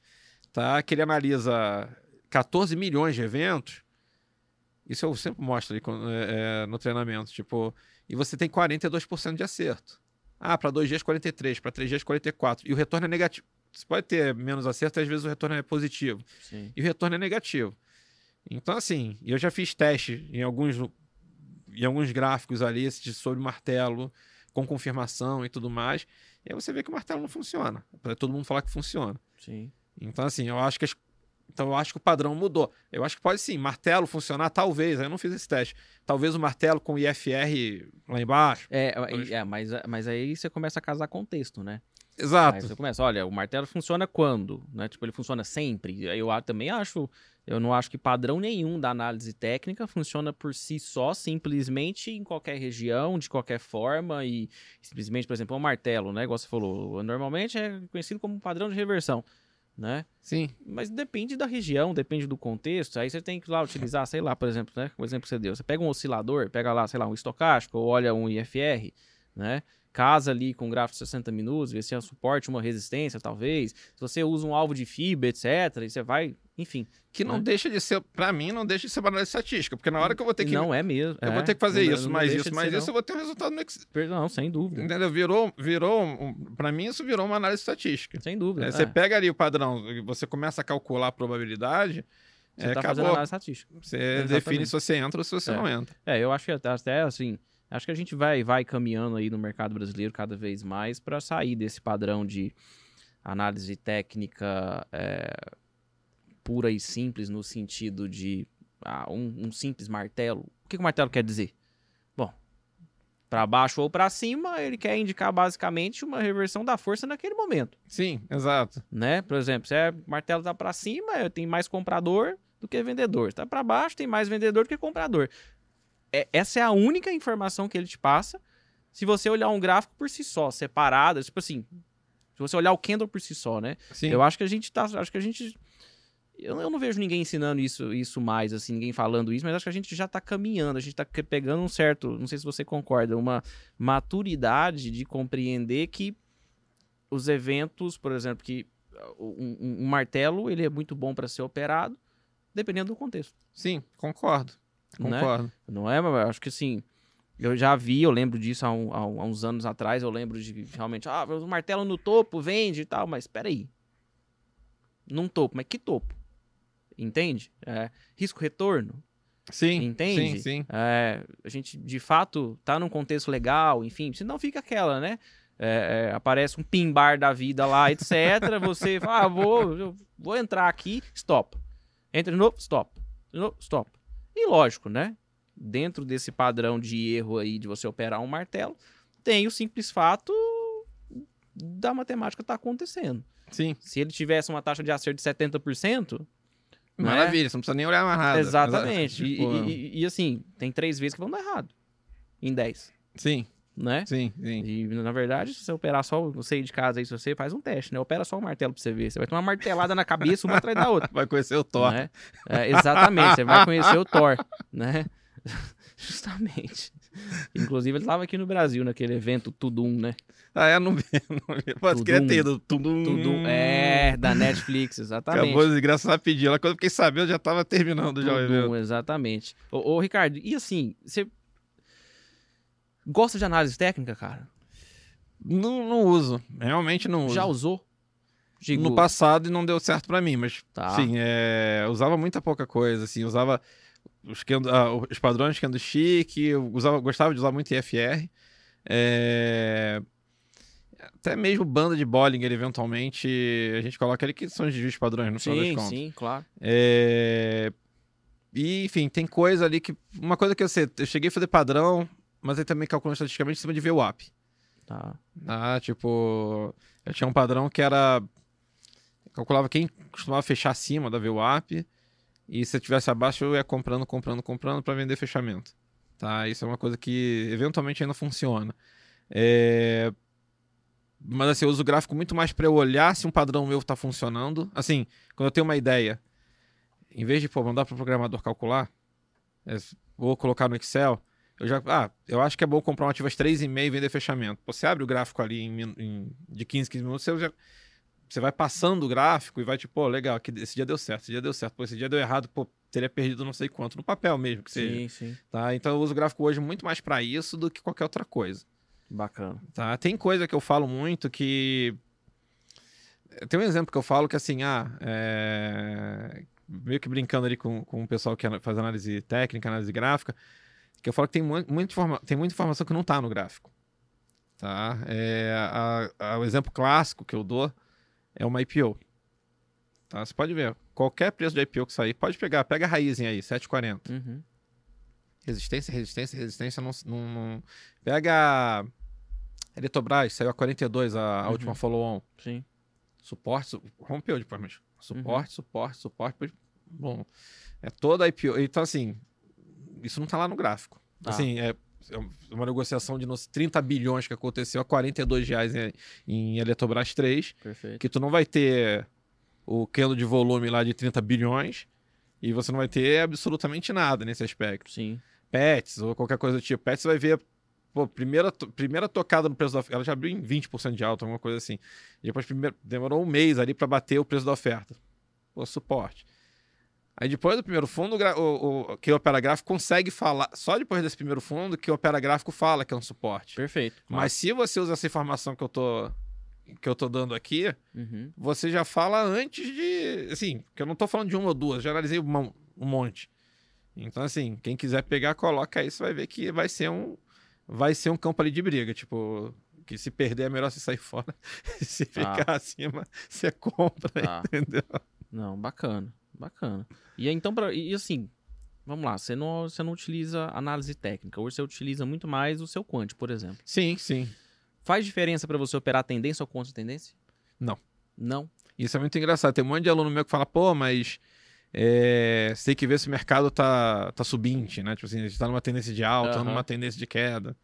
tá? Que ele analisa 14 milhões de eventos. Isso eu sempre mostro ali é, é, no treinamento, tipo, e você tem 42% de acerto. Ah, para dois dias 43, para três dias 44. E o retorno é negativo. Você pode ter menos acerto, às vezes o retorno é positivo. Sim. E o retorno é negativo. Então, assim, eu já fiz teste em alguns, em alguns gráficos ali sobre martelo, com confirmação e tudo mais. E aí você vê que o martelo não funciona. Para todo mundo falar que funciona. Sim. Então, assim, eu acho que as- então eu acho que o padrão mudou. Eu acho que pode sim, martelo funcionar, talvez. Aí eu não fiz esse teste. Talvez o martelo com IFR lá embaixo. É, é, mas, mas aí você começa a casar contexto, né? Aí Exato. você começa, olha, o martelo funciona quando? Né? Tipo, ele funciona sempre. Eu também acho, eu não acho que padrão nenhum da análise técnica funciona por si só, simplesmente em qualquer região, de qualquer forma, e simplesmente, por exemplo, o martelo, né? Igual você falou, normalmente é conhecido como um padrão de reversão, né? Sim. Mas depende da região, depende do contexto. Aí você tem que lá utilizar, sei lá, por exemplo, né? O exemplo que você deu. Você pega um oscilador, pega lá, sei lá, um estocástico, ou olha um IFR, né? Casa ali com um gráfico de 60 minutos, vê se é um suporte, uma resistência, talvez. Se você usa um alvo de fibra, etc. E você vai, enfim. Que não Né? deixa de ser, para mim, não deixa de ser uma análise estatística. Porque na hora que eu vou ter que. Não é mesmo. eu é, vou ter que fazer não- isso, não mais isso, mais isso, eu vou ter um resultado no Excel. não. Não, sem dúvida. Entendeu? Virou, virou, um, para mim isso virou uma análise estatística. Sem dúvida. É, é. Você pega ali o padrão, você começa a calcular a probabilidade, Você é, tá fazendo acabou. análise estatística. Você Exatamente. define se você entra ou se você É. não entra. É, eu acho que até, assim, acho que a gente vai, vai caminhando aí no mercado brasileiro cada vez mais para sair desse padrão de análise técnica é, pura e simples no sentido de ah, um, um simples martelo. O que, que o martelo quer dizer? Bom, para baixo ou para cima, ele quer indicar basicamente uma reversão da força naquele momento, Sim, exato. né? Por exemplo, se é, o martelo tá para cima, tem mais comprador do que vendedor. Se tá para baixo, tem mais vendedor do que comprador. É- essa é a única informação que ele te passa. Se você olhar um gráfico por si só, separado, tipo assim, se você olhar o candle por si só, né? Sim. Eu acho que a gente tá, acho que a gente eu, eu não vejo ninguém ensinando isso, isso mais, assim, ninguém falando isso, mas acho que a gente já tá caminhando, a gente tá pegando um certo, não sei se você concorda, uma maturidade de compreender que os eventos, por exemplo, que um, um- um martelo, ele é muito bom para ser operado, dependendo do contexto. Sim, concordo. Né? Concordo. Não é, mas eu acho que assim. Eu já vi, eu lembro disso há, um- há uns anos atrás. Eu lembro de realmente, ah, o martelo no topo, vende e tal, mas peraí. Num topo, mas que topo? Entende? É, Risco-retorno, Sim. entende? Sim, sim. É, a gente de fato tá num contexto legal, enfim, senão fica aquela, né? É, é, aparece um pimbar da vida lá, etc. Você fala, ah, vou, vou entrar aqui, stop. Entra de novo, stop. De novo, stop. E lógico, né? Dentro desse padrão de erro aí de você operar um martelo, tem o simples fato da matemática tá acontecendo. Sim. Se ele tivesse uma taxa de acerto de 70%, Não é? Maravilha, você não precisa nem olhar mais nada. exatamente. E, Tipo, e- e- e, assim, tem três vezes que vão dar errado. Em 10, Sim, né? sim, sim. E, na verdade, se você operar só, você de casa aí, se você faz um teste, né? Opera só o martelo pra você ver. Você vai ter uma martelada na cabeça, uma atrás da outra. Vai conhecer o Thor. né? É, exatamente, você vai conhecer o Thor, né? Justamente. Inclusive, ele tava aqui no Brasil, naquele evento Tudum, né? Ah, é, não vi. Não vi. Queria Tudum. ter ido. Tudum. Tudum, é, da Netflix, exatamente. Acabou de graça rapidinho. Lá quando eu fiquei sabendo, eu já tava terminando já o evento. Tudum, exatamente. Ô, ô, Ricardo, e assim, você gosta de análise técnica, cara? Não, não uso. Realmente não uso. Já usou? Digo, No passado e não deu certo pra mim, mas Tá. sim, é, usava muita pouca coisa, assim, usava os, candle- ah, os padrões candlestick, eu usava, gostava de usar muito IFR, é, até mesmo banda de Bollinger, eventualmente, a gente coloca ali que são os desvios padrões, no final das Sim, contas. sim, claro. É, e, enfim, tem coisa ali que. Uma coisa que eu sei, eu cheguei a fazer padrão, mas aí também calculando estatisticamente em cima de VWAP. Tá. Ah, tipo, eu tinha um padrão que era. Calculava quem costumava fechar acima da VWAP. E se eu tivesse abaixo, eu ia comprando, comprando, comprando para vender fechamento. Tá? Isso é uma coisa que eventualmente ainda funciona. É... Mas assim, eu uso o gráfico muito mais para eu olhar se um padrão meu está funcionando. Assim, quando eu tenho uma ideia, em vez de pô, mandar para o programador calcular, é, vou colocar no Excel, eu já. Ah, eu acho que é bom comprar um ativo às 3,5 e vender fechamento. Você abre o gráfico ali em, em, de 15, 15 minutos, você já você vai passando o gráfico e vai tipo, pô, legal, que esse dia deu certo, esse dia deu certo, pô, esse dia deu errado, pô, teria perdido não sei quanto, no papel mesmo que seja. Sim, sim. Tá? Então eu uso o gráfico hoje muito mais para isso do que qualquer outra coisa. Bacana. Tá? Tem coisa que eu falo muito que. Tem um exemplo que eu falo que assim, ah, é... meio que brincando ali com, com o pessoal que faz análise técnica, análise gráfica, que eu falo que tem, informa... tem muita informação que não tá no gráfico. Tá? É, a, a, o exemplo clássico que eu dou é uma IPO. Tá? Você pode ver, qualquer preço de IPO que sair, pode pegar, pega a raiz aí, 7,40. Uhum. Resistência, resistência, resistência, não, não, não... Pega a Eletrobras, saiu a 42, a, a Uhum. última follow-on. Sim. Suporte, su- rompeu depois, mas suporte, Uhum. suporte, suporte, depois- bom, é toda a IPO. Então, assim, isso não tá lá no gráfico. Tá. Assim, é é uma negociação de nos 30 bilhões que aconteceu a 42 reais em, em Eletrobras 3, Perfeito. que tu não vai ter o candle de volume lá de 30 bilhões e você não vai ter absolutamente nada nesse aspecto. Sim. Pets ou qualquer coisa do tipo. Pets você vai ver, pô, primeira, primeira tocada no preço da oferta, ela já abriu em 20% de alta, alguma coisa assim. E depois primeiro, demorou um mês ali para bater o preço da oferta. Pô, suporte. Aí depois do primeiro fundo, o, o, o, quem opera gráfico consegue falar, só depois desse primeiro fundo, que o opera gráfico fala que é um suporte. Perfeito. Mas se você usa essa informação que eu tô, que eu tô dando aqui, Uhum. você já fala antes de. Assim, que eu não tô falando de uma ou duas, já analisei uma- um monte. Então, assim, quem quiser pegar, coloca aí, você vai ver que vai ser um. Vai ser um campo ali de briga. Tipo, que se perder é melhor você sair fora. se Tá. ficar acima, você compra, Tá. entendeu? Não, bacana. Bacana. E então, pra, e assim, vamos lá, você não, você não utiliza análise técnica, hoje você utiliza muito mais o seu quant, por exemplo. Sim, sim. Faz diferença pra você operar tendência ou contra tendência? Não. Não? Isso é muito engraçado. Tem um monte de aluno meu que fala, pô, mas. É, você tem que ver se o mercado tá, tá subindo, né? Tipo assim, a gente tá numa tendência de alta, Aham. numa tendência de queda.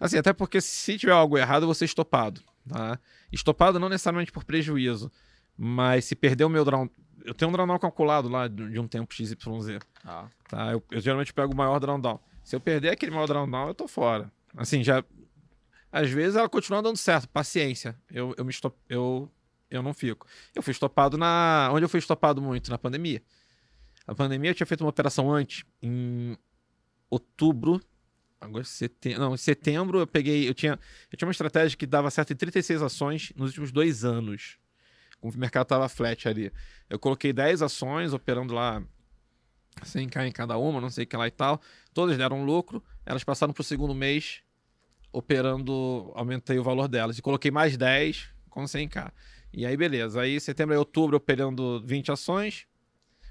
Assim, até porque se tiver algo errado, vou ser estopado, tá? Estopado não necessariamente por prejuízo, mas se perder o meu drawdown... Eu tenho um drawdown calculado lá de um tempo XYZ, Ah. tá? Eu, eu geralmente pego o maior drawdown. Se eu perder aquele maior drawdown, eu tô fora. Assim, já... Às vezes ela continua dando certo, paciência. Eu, eu me estop... eu, eu não fico. Eu fui estopado na... Onde eu fui estopado muito? Na pandemia. A pandemia eu tinha feito uma operação antes, em outubro, agora setembro, não, em setembro eu peguei, eu tinha, eu tinha uma estratégia que dava certo em 36 ações nos últimos dois anos, o mercado tava flat ali. Eu coloquei 10 ações, operando lá 100k em cada uma, não sei o que lá e tal, todas deram lucro, elas passaram pro segundo mês, operando, aumentei o valor delas, e coloquei mais 10 com 100k. E aí, beleza. Aí, setembro e outubro, operando 20 ações.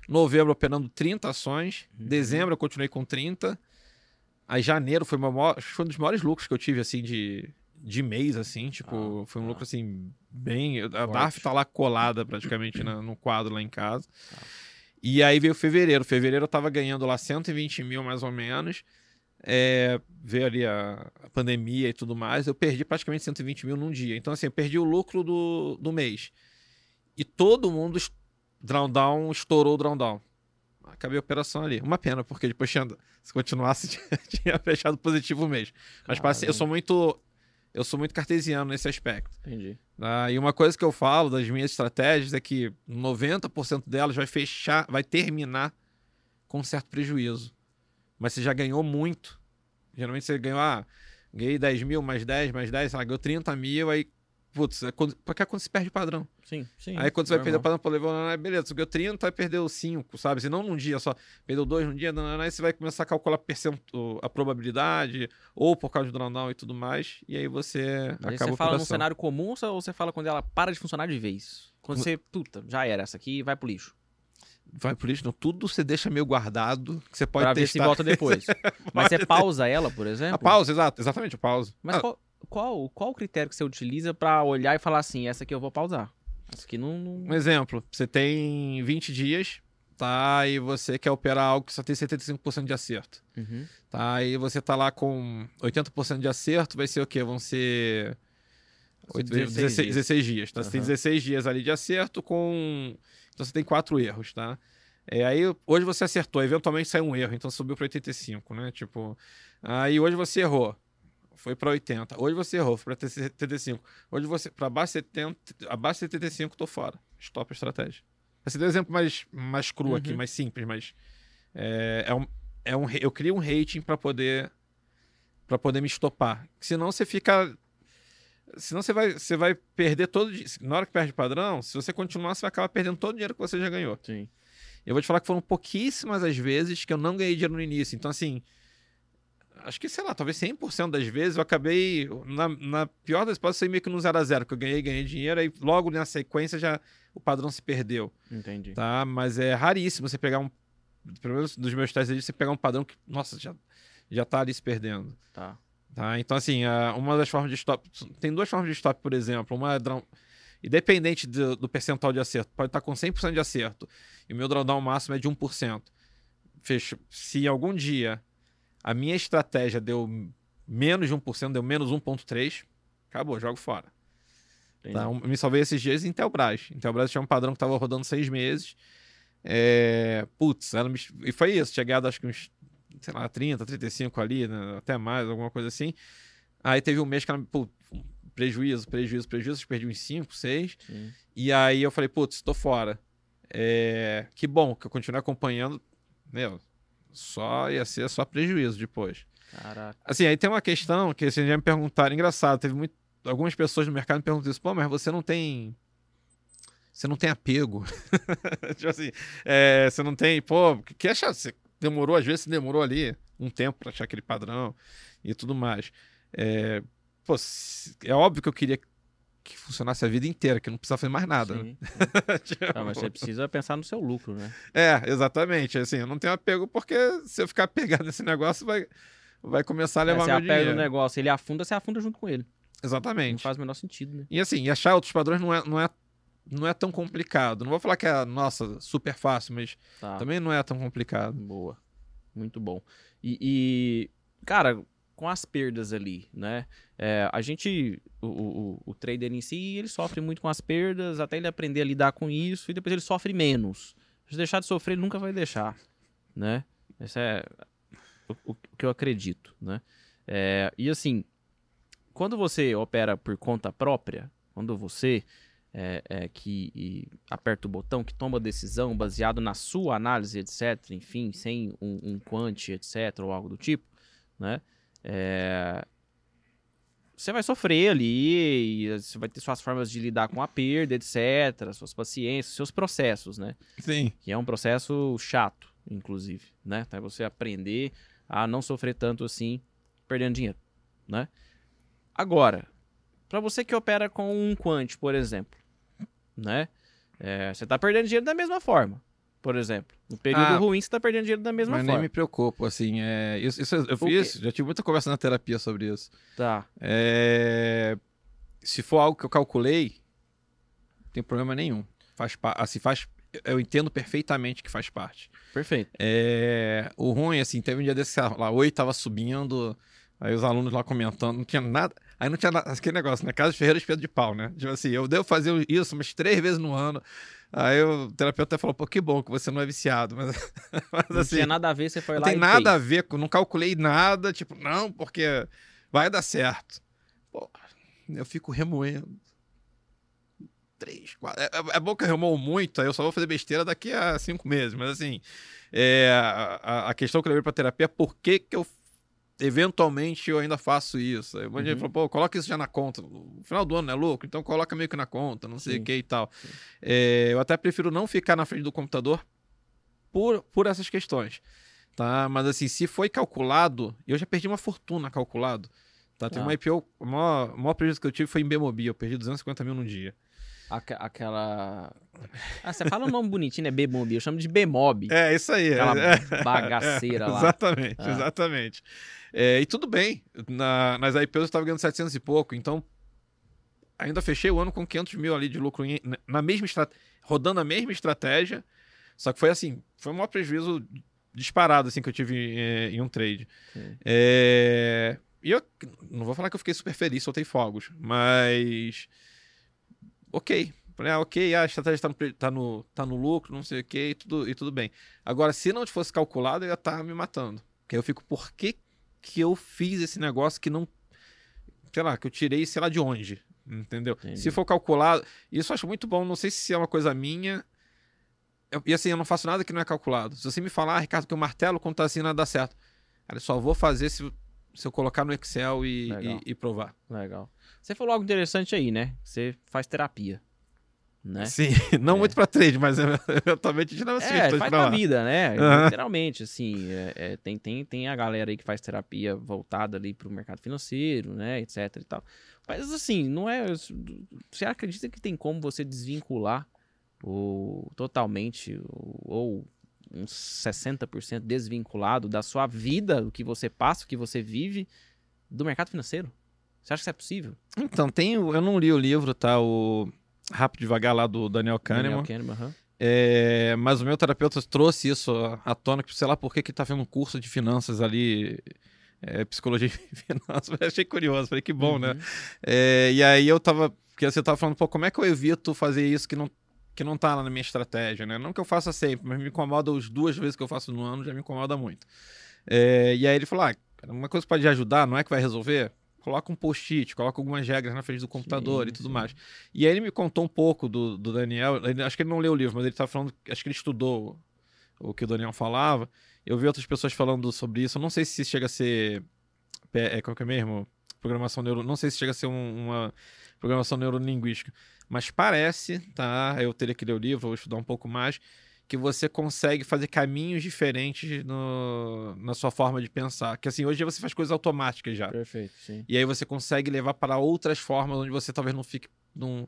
Novembro, operando 30 ações. Uhum. Dezembro, eu continuei com 30. Aí, janeiro, foi, maior- foi um dos maiores lucros que eu tive, assim, de, de mês, assim. Tipo, Ah, foi um tá. lucro, assim, bem... A. DARF tá lá colada, praticamente, na- no quadro lá em casa. Tá. E aí veio fevereiro. Fevereiro eu tava ganhando lá 120 mil, mais ou menos. É, veio ali a, a pandemia e tudo mais. Eu perdi praticamente 120 mil num dia. Então, assim, eu perdi o lucro do, do mês. E todo mundo, drawdown, estourou o drawdown. Acabei a operação ali. Uma pena, porque depois tinha, se continuasse, tinha, fechado positivo o mês. Mas paci- eu sou muito. Eu sou muito cartesiano nesse aspecto. Entendi. tá? e uma coisa que eu falo das minhas estratégias é que 90% delas vai fechar, vai terminar com um certo prejuízo. Mas você já ganhou muito. Geralmente você ganhou, ah, ganhei 10 mil, mais 10, mais 10, sei lá, ganhou 30 mil, aí, putz, é quando, porque é quando se perde o padrão. Sim, sim. aí quando você vai perder o padrão para levar, beleza, você ganhou 30, aí perdeu 5, sabe? Se não num dia só, perdeu 2 num dia, nananã, aí você vai começar a calcular percento, a probabilidade, ou por causa do drawdown e tudo mais, e aí você Mas aí acaba você fala num cenário comum ou você- fala quando ela para de funcionar de vez? Quando você, puta, já era essa aqui, vai pro lixo. vai pro lixo, não. Tudo você deixa meio guardado, que você pode pra testar. ver se volta depois. Mas você pausa ela, por exemplo? A pausa, exato, exatamente, a pausa. Mas Ah, qual, qual, qual o critério que você utiliza pra olhar e falar assim, essa aqui eu vou pausar? Essa aqui não... não- Um exemplo, você tem 20 dias, tá? E você quer operar algo que só tem 75% de acerto. Uhum. Tá? E você tá lá com 80% de acerto, vai ser o quê? Vão ser. oito- 16 16, dias. 16 dias. Tá? Você tem Aham. 16 dias ali de acerto com. Então você tem quatro erros, tá? É, aí hoje você acertou, eventualmente saiu um erro, então subiu para 85, né? Tipo. Aí hoje você errou. Foi para 80. Hoje você errou, foi para 75. Hoje você. Para abaixo de 70, abaixo de 75, tô fora. Stop a estratégia. Esse deu um exemplo mais, mais cru aqui, Uhum. mais simples, mas. É, é um, é um, eu crio um rating para poder para poder me estopar. Senão você fica senão você vai você vai perder todo na hora que perde padrão, se você continuar você vai acabar perdendo todo o dinheiro que você já ganhou. Sim. Eu vou te falar que foram pouquíssimas as vezes que eu não ganhei dinheiro no início. Então assim, acho que sei lá, talvez 100% das vezes eu acabei na, na pior das hipóteses meio que no zero a zero, que eu ganhei, ganhei dinheiro aí logo na sequência já o padrão se perdeu Entendi. tá? Mas é raríssimo você pegar um. Pelo menos dos meus testes você pegar um padrão que, nossa, já, já tá ali se perdendo. Tá. Tá? Então, assim, uma das formas de stop. Tem duas formas de stop, por exemplo. Uma é Independente do, do percentual de acerto, pode estar com 100% de acerto. E o meu drawdown máximo é de 1%. Fecho. Se algum dia a minha estratégia deu menos de 1%, deu menos 1,3%, acabou, jogo fora. Tá, me salvei esses dias em Intelbras. Intelbras tinha um padrão que tava rodando seis meses. É, putz, e foi isso. Tinha ganhado acho que uns, sei lá, 30, 35 ali, né, até mais, alguma coisa assim. Aí teve um mês que ela me, pô, prejuízo, prejuízo, prejuízo, perdi uns 5, 6. Sim. E aí eu falei, putz, tô fora. É, que bom que eu continuei acompanhando. Meu, só ia ser só prejuízo depois. Caraca. Assim, aí tem uma questão que assim, já me perguntaram, engraçado, teve muito, algumas pessoas no mercado me perguntam isso, pô, mas você não tem. Você não tem apego. tipo assim, é, você não tem, pô, que, que achar? Você demorou, às vezes você demorou ali um tempo pra achar aquele padrão e tudo mais. É, pô, é óbvio que eu queria que funcionasse a vida inteira, que não precisava fazer mais nada. né? Sim. Tipo, Ah, mas você precisa pensar no seu lucro, né? É, exatamente. Assim, eu não tenho apego porque se eu ficar pegado nesse negócio, vai, vai começar a levar É, você meu apega dinheiro. no negócio, ele afunda, você afunda junto com ele. Não Exatamente. faz o menor sentido, né? E assim, e achar outros padrões não é, não é, não é tão complicado. Não vou falar que é, nossa, super fácil, mas Tá. também não é tão complicado. Boa. Muito bom. E, e, cara, com as perdas ali, né? é, a gente, o, o, o trader em si, ele sofre muito com as perdas, até ele aprender a lidar com isso, e depois ele sofre menos. Se deixar de sofrer, ele nunca vai deixar, né? Esse é o, o que eu acredito, né? É, e assim, quando você opera por conta própria, quando você é, é, que aperta o botão, que toma decisão baseado na sua análise, etc., enfim, sem um, um quant, etc., ou algo do tipo, né? É, Você vai sofrer ali, e você vai ter suas formas de lidar com a perda, etc., suas paciências, seus processos, né? Sim. que é um processo chato, inclusive, né? Até você aprender a não sofrer tanto assim, perdendo dinheiro, né? Agora, para você que opera com um quant, por exemplo, né? É, você tá perdendo dinheiro da mesma forma, por exemplo. No período Ah, ruim, você tá perdendo dinheiro da mesma Mas nem forma. me preocupo, assim. É, isso, isso eu fiz, já tive muita conversa na terapia sobre isso. Tá, É, se for algo que eu calculei, não tem problema nenhum. Faz pa- assim, faz, eu entendo perfeitamente que faz parte. perfeito. É, o ruim, assim, teve um dia desse, lá, oi tava subindo, aí os alunos lá comentando, não tinha nada. Aí não tinha nada, aquele negócio, né? Casa de Ferreira espeto de pau, né? Tipo assim, eu devo fazer isso umas três vezes no ano. Aí o terapeuta até falou, pô, que bom que você não é viciado. Mas, mas Não assim, tinha nada a ver, você foi não lá tem e nada fez. a ver não calculei nada, tipo, não, porque vai dar certo. Pô, eu fico remoendo. Três, quatro. É, é- é bom que eu remoo muito, aí eu só vou fazer besteira daqui a cinco meses. Mas assim, é, a, a- a questão que eu levei pra terapia é por que, que eu eventualmente eu ainda faço isso. Aí um monte Uhum. falou, pô, coloca isso já na conta. No final do ano não é louco, então coloca meio que na conta, não sei o que e tal. É, eu até prefiro não ficar na frente do computador por, por essas questões. Tá? Mas assim, se foi calculado, eu já perdi uma fortuna calculado. Tá? Teve Ah. uma IPO, o maior, o maior prejuízo que eu tive foi em Bemobi, eu perdi 250 mil num dia. Aque- aquela. Ah, você fala um nome bonitinho, né? B-Mob. Eu chamo de B-Mob. É, isso aí. Aquela é. bagaceira lá. Exatamente, Ah. exatamente. É, e tudo bem. Na- nas IPOs eu estava ganhando 700 e pouco, então ainda fechei o ano com 500 mil ali de lucro em- na mesma estra- rodando a mesma estratégia. Só que foi assim, foi um maior prejuízo disparado assim que eu tive é, em um trade. É, e eu não vou falar que eu fiquei super feliz, soltei fogos, mas ok. Falei, ah, ok, a estratégia está no, tá no, tá no lucro, não sei o que, e tudo, e tudo bem. Agora, se não fosse calculado, eu ia estar me matando. Porque eu fico, por que, que eu fiz esse negócio que não. Sei lá, que eu tirei, sei lá de onde. Entendeu? Entendi. Se for calculado. Isso eu acho muito bom. Não sei se é uma coisa minha. Eu- e assim, eu não faço nada que não é calculado. Se você me falar, ah, Ricardo, que o martelo, quando tá assim, nada dá certo. Cara, eu só vou fazer se, se eu colocar no Excel e, e- e provar. Legal. Você falou algo interessante aí, né? Você faz terapia. Né? Sim, não É. muito pra trade, mas eventualmente tirava É, suíte faz pra vida, né? Aham. Literalmente, assim, é- é, tem, tem, tem a galera aí que faz terapia voltada ali pro mercado financeiro, né, etc e tal. Mas, assim, não é... Você acredita que tem como você desvincular o, totalmente ou uns 60% desvinculado da sua vida, do que você passa, o que você vive, do mercado financeiro? Você acha que isso é possível? Então, tem, o- eu não li o livro, tá? O Rápido Devagar lá do Daniel Kahneman. Daniel Kahneman, aham. É, mas o meu terapeuta trouxe isso à tona, que sei lá por que que tá vendo um curso de finanças ali, é, psicologia e finanças. Achei curioso, falei que bom, né? Uhum. É, e aí eu tava, porque você tava falando, pô, como é que eu evito fazer isso que não, que não tá lá na minha estratégia, né? Não que eu faça sempre, mas me incomoda as duas vezes que eu faço no ano, já me incomoda muito. É, e aí ele falou, ah, uma coisa que pode ajudar, não é que vai resolver? Coloca um post-it, coloca algumas regras na frente do computador e tudo sim. mais. E aí ele me contou um pouco do, do Daniel, ele- acho que ele não leu o livro, mas ele tava falando, acho que ele estudou o que o Daniel falava. Eu vi outras pessoas falando sobre isso, eu não sei se chega a ser, é, qual que é mesmo? Programação neuro, não sei se chega a ser um- uma programação neurolinguística, mas parece, tá? Eu teria que ler o livro, vou estudar um pouco mais, que você consegue fazer caminhos diferentes no, na sua forma de pensar. Que assim, hoje você faz coisas automáticas já. Perfeito, sim. E aí você consegue levar para outras formas onde você talvez não fique. Não,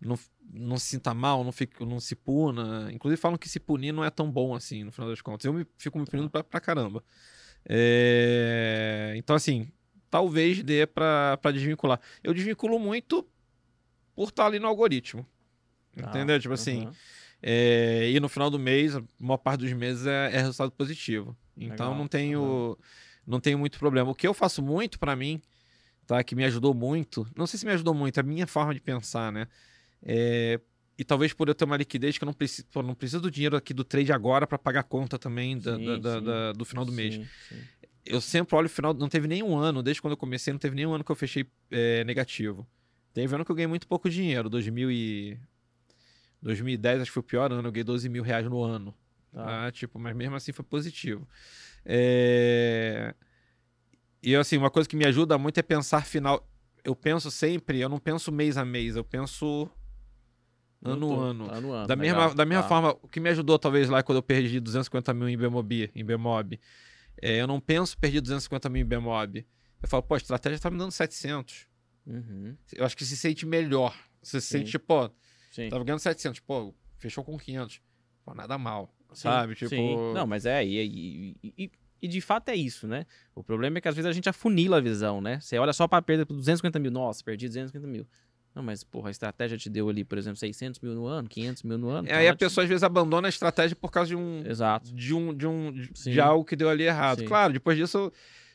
não, não se sinta mal, não, fique, não se puna. Inclusive falam que se punir não é tão bom assim, no final das contas. Eu me, fico me punindo pra, pra caramba. É, Então, assim, talvez dê pra, pra desvincular. Eu desvinculo muito por estar ali no algoritmo. Tá, Entendeu? Tipo assim, aham. é, e no final do mês, a maior parte dos meses é, é resultado positivo. Então Legal, não tenho não tenho muito problema. O que eu faço muito pra mim, tá, que me ajudou muito, não sei se me ajudou muito, é a minha forma de pensar, né? É, e talvez por eu ter uma liquidez que eu não preciso, não preciso do dinheiro aqui do trade agora pra pagar a conta também da- Sim, da- sim. da- do final do mês. Sim. Eu sempre olho o final, não teve nenhum ano, desde quando eu comecei, não teve nenhum ano que eu fechei é, negativo. Teve ano que eu ganhei muito pouco dinheiro, 2000 e... 2010 acho que foi o pior ano, eu ganhei 12 mil reais no ano. Tá. Tá? Tipo, mas mesmo assim foi positivo. É... E assim, uma coisa que me ajuda muito é pensar final. Eu penso sempre, eu não penso mês a mês, eu penso ano a ano. ano, a ano. Da legal, mesma, da mesma tá. forma, o que me ajudou talvez lá quando eu perdi 250 mil em Bemob, em Bemob, é, eu não penso perdi 250 mil em Bemob. Eu falo, pô, a estratégia tá me dando 700. Uhum, Eu acho que se sente melhor. Você se sente, pô, sim. tava ganhando 700, pô, fechou com 500. Pô, nada mal, Sim, sabe? Tipo, sim. Não, mas é, e, e, e- e- de fato é isso, né? O problema é que às vezes a gente afunila a visão, né? Você olha só pra perda por 250 mil, nossa, perdi 250 mil. Não, mas, porra, a estratégia te deu ali, por exemplo, 600 mil no ano, 500 mil no ano. tá aí a pessoa às vezes abandona a estratégia por causa de um, Exato. de um, de um, de- Sim. de algo que deu ali errado. Claro, depois disso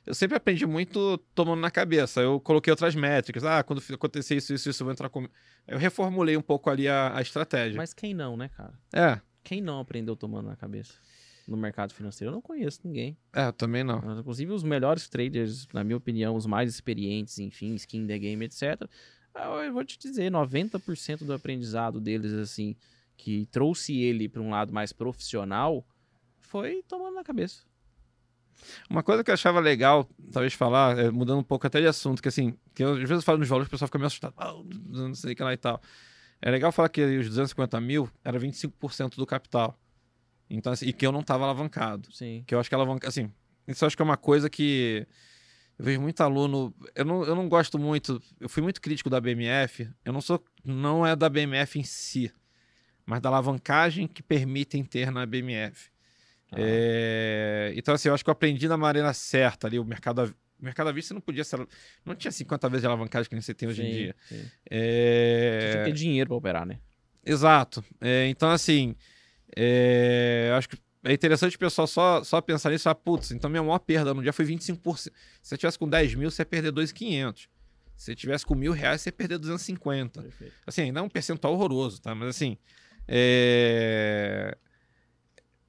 eu, sempre aprendi muito tomando na cabeça. Eu coloquei outras métricas. Ah, quando acontecer isso, isso, isso, eu vou entrar com. Eu reformulei um pouco ali a, a estratégia. Mas quem não, né, cara? É, Quem não aprendeu tomando na cabeça no mercado financeiro? Eu não conheço ninguém. é, também não. Inclusive os melhores traders, na minha opinião, os mais experientes, enfim, skin the game, etc. Eu vou te dizer, 90% do aprendizado deles, assim, que trouxe ele para um lado mais profissional, foi tomando na cabeça. Uma coisa que eu achava legal, talvez falar, é, mudando um pouco até de assunto, que assim, que eu, às vezes eu falo nos valores, o pessoal fica meio assustado, ah, não sei o que lá e tal. É legal falar que os 250 mil era 25% do capital. Então, assim, e que eu não estava alavancado. Sim. Que eu acho que alavanca, assim, isso eu acho que é uma coisa que Eu vejo muito aluno. Eu não, eu não gosto muito. Eu fui muito crítico da BMF. Eu não sou. Não é da BMF em si, mas da alavancagem que permitem ter na BMF. Ah. É, então, assim, eu acho que eu aprendi da maneira certa ali. O mercado, o mercado à vista não podia ser. Não tinha 50 vezes de alavancagem que nem você tem hoje em Sim, dia. sim. Você É, tinha que ter dinheiro pra operar, né? Exato. É, então, assim, é, acho que é interessante o pessoal só, só pensar nisso. Ah, putz, então minha maior perda no dia foi 25%. Se você tivesse com 10 mil, você ia perder 2,500. Se você tivesse com mil reais, você ia perder 250. Perfeito. Assim, ainda é um percentual horroroso, tá? Mas, assim, é,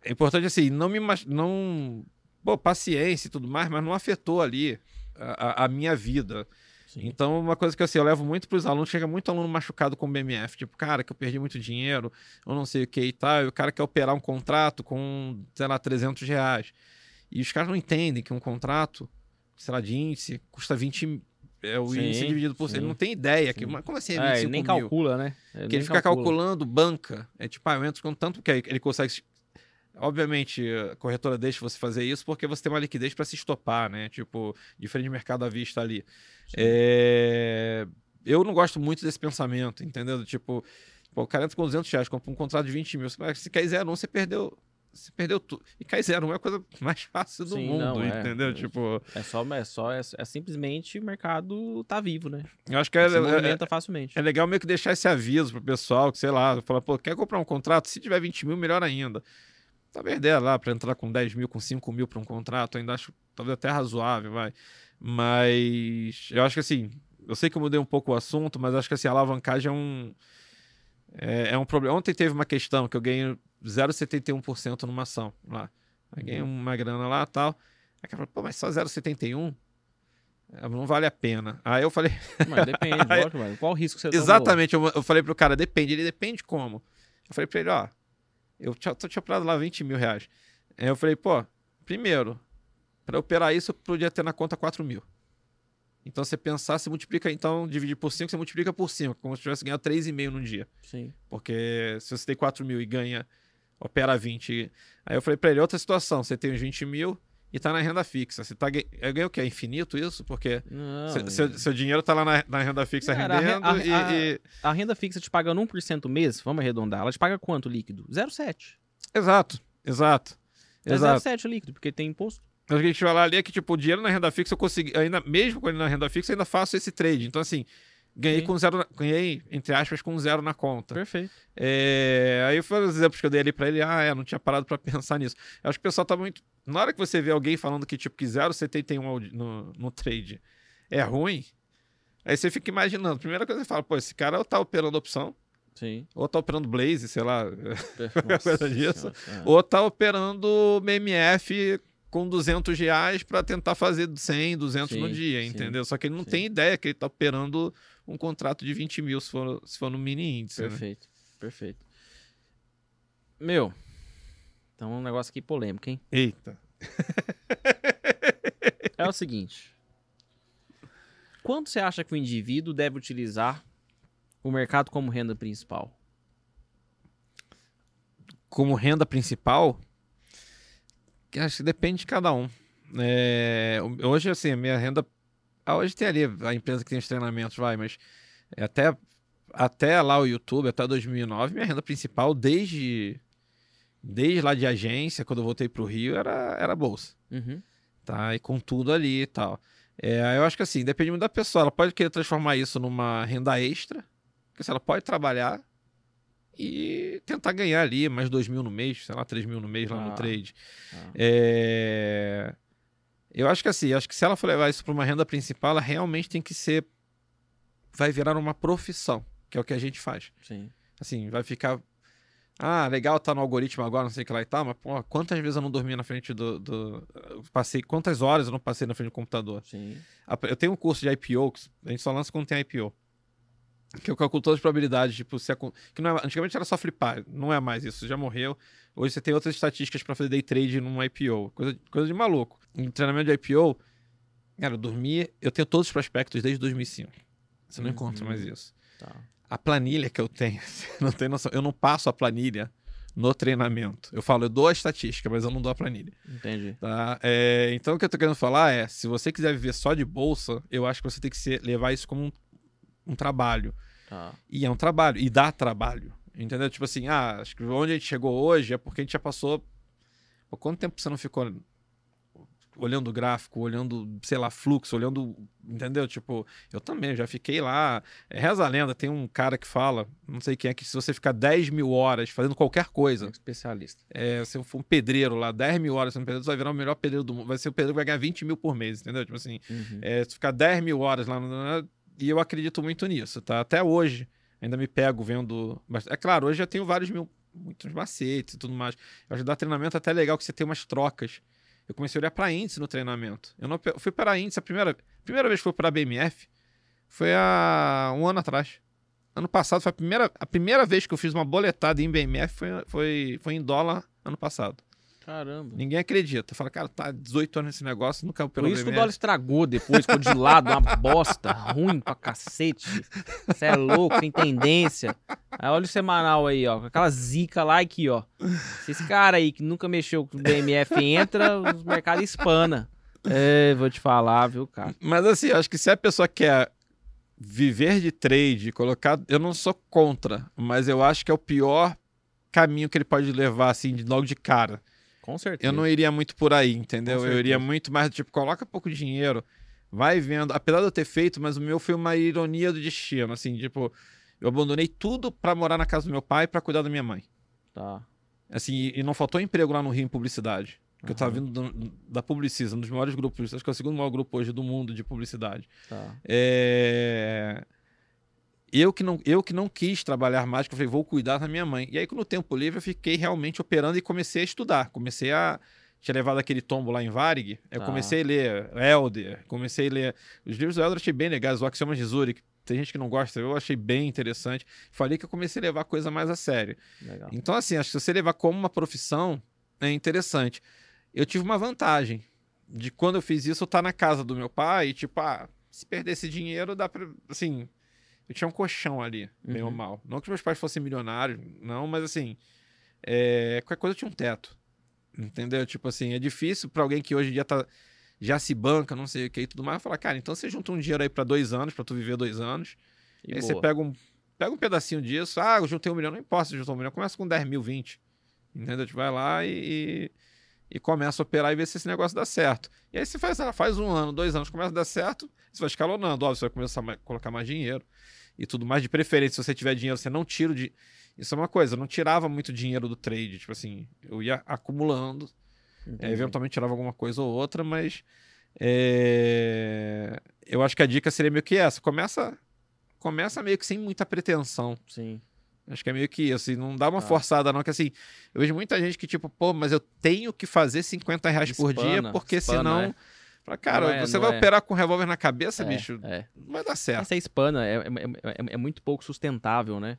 é importante, assim, não me... Não... Pô, paciência e tudo mais, mas não afetou ali a, a- minha vida. Sim. Então, uma coisa que assim, eu levo muito para os alunos, chega muito aluno machucado com BMF, tipo, cara, que eu perdi muito dinheiro, eu não sei o que e tal, e o cara quer operar um contrato com, sei lá, 300 reais. E os caras não entendem que um contrato, sei lá, de índice, custa 20, é o Sim, índice dividido por... sim. Ele não tem ideia, que, mas como assim é É, 25 ele nem mil? calcula, né? Porque nem ele fica calcula. calculando banca. É tipo, ah, eu entro com tanto que ele consegue. Obviamente, a corretora deixa você fazer isso porque você tem uma liquidez para se estopar, né? Tipo, diferente de mercado à vista ali. É, Eu não gosto muito desse pensamento, entendeu? Tipo, pô, o cara entra com 200 reais, compra um contrato de 20 mil. Mas Se cair 0,1, você perdeu. Você perdeu tudo. E cair 0,1 é a coisa mais fácil do Sim, mundo, não, é. entendeu? É. Tipo, É só, é só, é, é simplesmente o mercado tá vivo, né? eu acho que é, é- movimenta facilmente. É legal meio que deixar esse aviso pro pessoal, que sei lá, falar, pô, quer comprar um contrato? Se tiver 20 mil, melhor ainda. Talvez ideia lá para entrar com 10 mil, com 5 mil para um contrato, ainda acho talvez até razoável, vai. Mas eu acho que assim, eu sei que eu mudei um pouco o assunto, mas acho que assim, a alavancagem é um. É, é um problema. Ontem teve uma questão que eu ganhei 0,71% numa ação lá. Aí ganhei uma grana lá e tal. Aí cara falou, pô, mas só 0,71? É, Não vale a pena. Aí eu falei, Mas depende, lógico, mas qual o risco você tomou? Exatamente, eu, eu falei pro cara, depende. Ele depende como? Eu falei pra ele, ó, eu tinha, tô tinha operado lá 20 mil reais. Aí eu falei, pô, primeiro, pra operar isso, eu podia ter na conta 4 mil. Então você pensar, você multiplica, então dividir por 5, você multiplica por 5, como se tivesse ganhado 3,5 num dia. Sim. Porque se você tem 4 mil e ganha, opera 20. Aí eu falei pra ele, outra situação, você tem os 20 mil e tá na renda fixa. Você tá, gan- eu ganhei o quê? É infinito isso? Porque Não, seu, seu- seu dinheiro tá lá na, na renda fixa Cara, a re- rendendo a- e- a- e a renda fixa te pagando 1% mês, vamos arredondar, ela te paga quanto líquido? 0,7. Exato, exato. É Exato. 0,7 líquido, porque tem imposto. O que a gente vai lá ali é que, tipo, o dinheiro na renda fixa eu consegui, ainda, mesmo com ele na renda fixa, eu ainda faço esse trade. Então, assim, ganhei Sim. com zero, na- ganhei, entre aspas, com zero na conta. Perfeito. É, aí foi os exemplos que eu dei ali pra ele, ah, é, não tinha parado pra pensar nisso. Eu acho que o pessoal tá muito. Na hora que você vê alguém falando que, tipo, que 0,71 ao di- no, no trade é ruim, aí você fica imaginando. Primeira coisa que você fala, pô, esse cara ou tá operando opção, Sim. ou tá operando Blaze, sei lá, coisa disso. Senhora, é. ou tá operando MMF com 200 reais para tentar fazer 100, 200 no Sim, dia, sim, entendeu? Só que ele não sim. tem ideia que ele tá operando um contrato de 20 mil se for, se for no mini índice. né? Perfeito, perfeito. Meu, então um negócio aqui polêmico, hein? Eita. É o seguinte. Quanto você acha que o indivíduo deve utilizar o mercado como renda principal? Como renda principal, acho que depende de cada um. É, hoje, assim, a minha renda. Ah, hoje tem ali a empresa que tem os treinamentos, vai, mas é até, até lá o YouTube, até 2009, minha renda principal, desde, desde lá de agência, quando eu voltei para o Rio, era, era bolsa. Uhum. tá? E com tudo ali e tal. É, eu acho que assim, depende muito da pessoa. Ela pode querer transformar isso numa renda extra, porque se ela pode trabalhar e tentar ganhar ali mais dois mil no mês, sei lá, três mil no mês lá no Ah. trade. Ah. É, Eu acho que assim, acho que se ela for levar isso para uma renda principal, ela realmente tem que ser. Vai virar uma profissão, que é o que a gente faz. Sim. Assim, vai ficar. Ah, legal tá no algoritmo agora, não sei o que lá e tal, mas pô, quantas vezes eu não dormi na frente do. do- Passei, quantas horas eu não passei na frente do computador? Sim. Eu tenho um curso de IPO, que a gente só lança quando tem IPO. Que eu calculo todas as probabilidades, tipo, se acon- que não é- antigamente era só flipar, não é mais isso, já morreu. Hoje você tem outras estatísticas para fazer day trade num IPO, coisa, coisa de maluco. Em treinamento de IPO, cara, eu dormi, eu tenho todos os prospectos desde 2005. Você não encontra Uhum. mais isso Tá. a planilha que eu tenho, você não tem noção. Eu não passo a planilha no treinamento. Eu falo, eu dou a estatística, mas eu não dou a planilha. Entendi. Tá? É, então, o que eu tô querendo falar é: se você quiser viver só de bolsa, eu acho que você tem que ser, levar isso como um, um trabalho. Tá. E é um trabalho, e dá trabalho. Entendeu? Tipo assim, ah, acho que onde a gente chegou hoje é porque a gente já passou. Pô, quanto tempo você não ficou olhando o gráfico, olhando, sei lá, fluxo, olhando. Entendeu? Tipo, eu também já fiquei lá. É, reza a lenda, tem um cara que fala, não sei quem é, que se você ficar 10 mil horas fazendo qualquer coisa, Um especialista. é, se eu for um pedreiro lá, 10 mil horas sendo pedreiro, você vai virar o melhor pedreiro do mundo. Vai ser o pedreiro que vai ganhar 20 mil por mês, entendeu? Tipo assim, Uhum. é, se ficar 10 mil horas lá, e eu acredito muito nisso, tá? Até hoje, ainda me pego vendo. É claro, hoje já tenho vários mil, muitos macetes e tudo mais. Eu acho que dar treinamento até legal que você tem umas trocas. Eu comecei a olhar para índice no treinamento. Eu não eu fui para índice a primeira, primeira vez que fui para a BMF foi há um ano atrás. Ano passado foi a primeira, a primeira vez que eu fiz uma boletada em BMF foi, foi, foi em dólar ano passado. Caramba. Ninguém acredita. Fala, cara, tá 18 anos nesse negócio, nunca Por pelo isso que o dólar estragou depois, ficou de lado, uma bosta, ruim pra cacete. Você é louco, tem tendência. Aí olha o semanal aí, ó, com aquela zica lá aqui, ó. Se esse cara aí que nunca mexeu com o BMF entra, os mercados espana. É, vou te falar, viu, cara? Mas assim, acho que se a pessoa quer viver de trade, colocar. Eu não sou contra, mas eu acho que é o pior caminho que ele pode levar, assim, de logo de cara. Com certeza. Eu não iria muito por aí, entendeu? Eu iria muito mais do tipo, coloca pouco dinheiro, vai vendo. Apesar de eu ter feito, mas o meu foi uma ironia do destino, assim, tipo, eu abandonei tudo pra morar na casa do meu pai pra cuidar da minha mãe. Tá. Assim, e não faltou emprego lá no Rio em publicidade. Porque eu tava vindo do- da Publicis, um dos maiores grupos, acho que é o segundo maior grupo hoje do mundo de publicidade. Tá. É, Eu que, não, eu que não quis trabalhar mais, que eu falei, vou cuidar da minha mãe. E aí, no tempo livre, eu fiquei realmente operando e comecei a estudar. Comecei a. Tinha levado aquele tombo lá em Varig. Eu Tá. comecei a ler Helder, comecei a ler. Os livros do Helder eu achei bem legais, o Axiomas de Zurich. Tem gente que não gosta, eu achei bem interessante. Falei que eu comecei a levar a coisa mais a sério. Legal. Então, assim, acho que se você levar como uma profissão, é interessante. Eu tive uma vantagem de quando eu fiz isso, eu estar na casa do meu pai e, tipo, ah, se perder esse dinheiro, dá pra. Assim, eu tinha um colchão ali, bem ou Uhum. mal. Não que meus pais fossem milionários, não, mas assim, é, qualquer coisa eu tinha um teto. Entendeu? Tipo assim, é difícil pra alguém que hoje em dia tá, já se banca, não sei o que e tudo mais, falar, cara, então você junta um dinheiro aí pra dois anos, pra tu viver dois anos. E aí boa. você pega um, pega um pedacinho disso. Ah, eu juntei um milhão. Não importa se juntou um milhão. Começa com 10 mil, 20. Entendeu? Tu vai lá e, e, e começa a operar e ver se esse negócio dá certo. E aí você faz, faz um ano, dois anos, começa a dar certo, você vai escalonando. Óbvio, você vai começar a colocar mais dinheiro e tudo mais. De preferência, se você tiver dinheiro, você não tira de. Isso é uma coisa, eu não tirava muito dinheiro do trade. Tipo assim, eu ia acumulando. É, eventualmente tirava alguma coisa ou outra, mas é, eu acho que a dica seria meio que essa. Começa, começa meio que sem muita pretensão. Sim. Acho que é meio que isso. E não dá uma Tá. forçada, não, que assim, eu vejo muita gente que, tipo, pô, mas eu tenho que fazer 50 reais por dia, Espana, porque espana, senão. é. Fala, cara, é- você vai é. operar com um revólver na cabeça, É, bicho? É. Não vai dar certo. Essa hispana é, é, é- é muito pouco sustentável, né?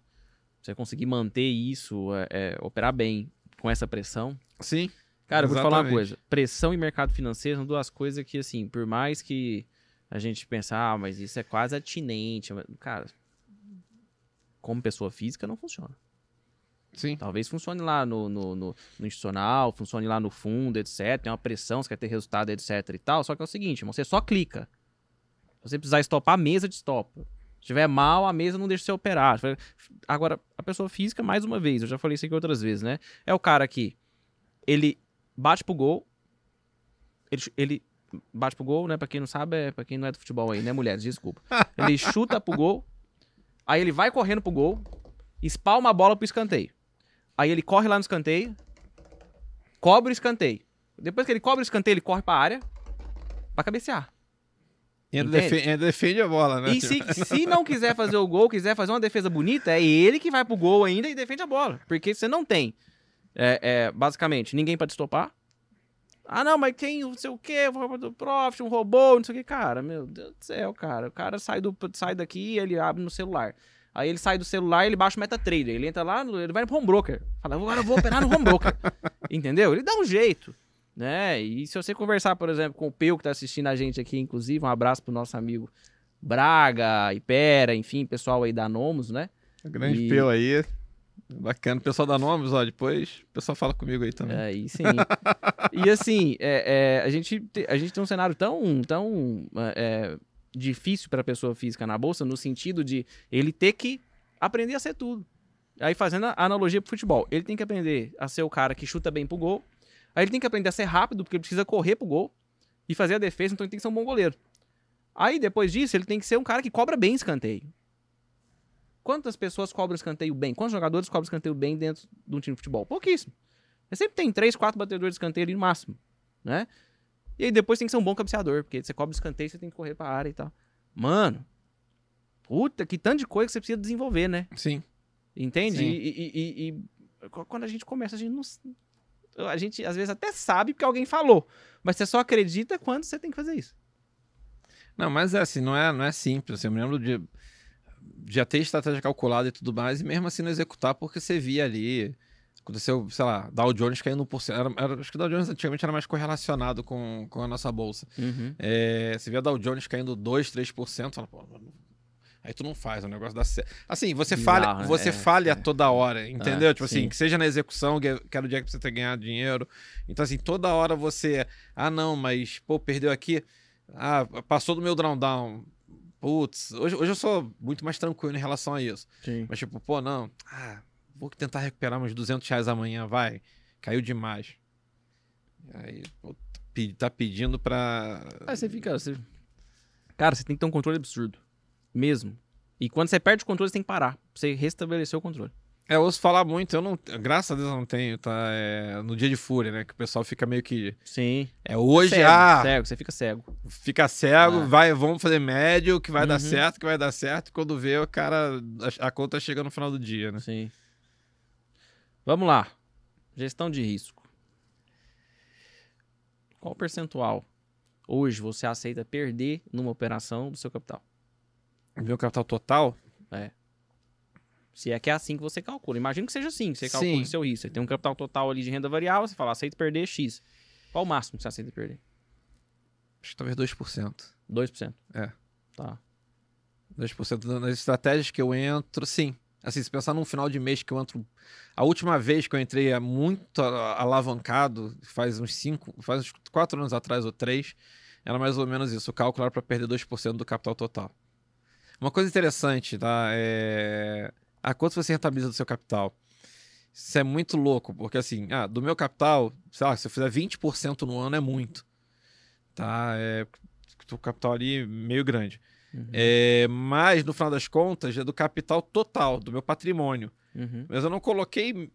Você conseguir manter isso, é, é, operar bem com essa pressão. Sim. Cara, eu vou te falar uma coisa. Pressão e mercado financeiro são duas coisas que, assim, por mais que a gente pense, ah, mas isso é quase atinente. Cara, como pessoa física não funciona. Sim. Talvez funcione lá no, no, no, no institucional, funcione lá no fundo, etc. Tem uma pressão, você quer ter resultado, etc e tal. Só que é o seguinte, você só clica. Se você precisar estopar, a mesa de estopa. Se tiver mal, a mesa não deixa você operar. Agora, a pessoa física, mais uma vez, eu já falei isso aqui outras vezes, né? É o cara que ele bate pro gol, ele, ele bate pro gol, né? Pra quem não sabe, é pra quem não é do futebol aí, né, mulheres? Desculpa. Ele chuta pro gol, aí ele vai correndo pro gol, espalma a bola pro escanteio. Aí ele corre lá no escanteio, cobre o escanteio. Depois que ele cobre o escanteio, ele corre pra área pra cabecear. E ainda, Entende? defe- ainda defende a bola, né? E se, se não quiser fazer o gol, quiser fazer uma defesa bonita, é ele que vai pro gol ainda e defende a bola. Porque você não tem, é, é, basicamente, ninguém pra te estopar. Ah, não, mas tem não sei o quê, do Profit, um robô, não sei o que. Cara, meu Deus do céu, cara. O cara sai, do, sai daqui e ele abre no celular. Aí ele sai do celular e ele baixa o MetaTrader. Ele entra lá, ele vai no home broker. Fala, agora eu vou operar no home broker. Entendeu? Ele dá um jeito. Né? E se você conversar, por exemplo, com o Peu, que tá assistindo a gente aqui, inclusive, um abraço pro nosso amigo Braga, Ipera, enfim, pessoal aí da Nomos, né? O grande E- peu aí. Bacana. O pessoal dá nomes, ó, depois o pessoal fala comigo aí também. Aí sim. e assim, é, é, a, gente, te- a gente tem um cenário tão, tão é, difícil para a pessoa física na bolsa, no sentido de ele ter que aprender a ser tudo. Aí fazendo a analogia pro futebol, ele tem que aprender a ser o cara que chuta bem pro gol. Aí ele tem que aprender a ser rápido, porque ele precisa correr pro gol e fazer a defesa, então ele tem que ser um bom goleiro. Aí depois disso, ele tem que ser um cara que cobra bem escanteio. Quantas pessoas cobram escanteio bem? Quantos jogadores cobram escanteio bem dentro de um time de futebol? Pouquíssimo. Você sempre tem três, quatro batedores de escanteio ali no máximo, né? E aí depois tem que ser um bom cabeceador, porque você cobra escanteio, você tem que correr pra área e tal. Mano, puta, que tanto de coisa que você precisa desenvolver, né? Sim. Entende? Sim. E, e- e- e qu- quando a gente começa, a gente não. A gente às vezes até sabe porque alguém falou, mas você só acredita quando você tem que fazer isso. Não, mas é assim, não é, não é simples. assim, eu me lembro de já ter estratégia calculada e tudo mais, e mesmo assim não executar, porque você via ali. Aconteceu, sei lá, Dow Jones caindo 1%. Era, era, acho que o Dow Jones antigamente era mais correlacionado com, com a nossa bolsa. É, você via Dow Jones caindo 2%, 3%, fala, pô, aí tu não faz, o negócio dá certo. Assim, você falha, né? você É, falha é. toda hora, entendeu? Ah, tipo sim. assim, que seja na execução, que que era o dia que você ter ganhado dinheiro. Então, assim, toda hora você, ah, não, mas, pô, perdeu aqui, ah, passou do meu drawdown. Putz, hoje, hoje eu sou muito mais tranquilo em relação a isso. Sim. Mas, tipo, pô, não, ah, vou tentar recuperar uns 200 reais amanhã, vai. Caiu demais. Aí, pe- tá pedindo pra. Aí você fica. você- Cara, você tem que ter um controle absurdo. Mesmo. E quando você perde o controle, você tem que parar. Pra você restabelecer o controle. É, eu ouço falar muito, eu não. Graças a Deus eu não tenho, tá? É, no dia de fúria, né? Que o pessoal fica meio que. Sim. É hoje, cego, ah, cego, você fica cego. fica cego, Ah. vai, vamos fazer médio, que vai dar Uhum. certo, que vai dar certo. e Quando vê, o cara. A, a conta chega no final do dia, né? Sim. Vamos lá. Gestão de risco. Qual percentual hoje você aceita perder numa operação do seu capital? Meu capital total, Se é que é assim que você calcula. Imagina que seja assim, que você calcula Sim. o seu risco. Você tem um capital total ali de renda variável, você fala, aceito perder X. Qual o máximo que você aceita perder? acho que talvez 2%. 2%. É. Tá. 2% das estratégias que eu entro, sim. Assim, se pensar num final de mês que eu entro. A última vez que eu entrei é muito alavancado, faz uns 5, faz uns 4 anos atrás ou 3, era mais ou menos isso. O cálculo era para perder 2% do capital total. Uma coisa interessante, tá? É. A quanto você rentabiliza do seu capital? Isso é muito louco, porque assim, ah, do meu capital, sei lá, se eu fizer 20% no ano é muito. Tá? É. O capital ali meio grande. Uhum. É, mas, no final das contas, é do capital total, do meu patrimônio. Uhum. Mas eu não coloquei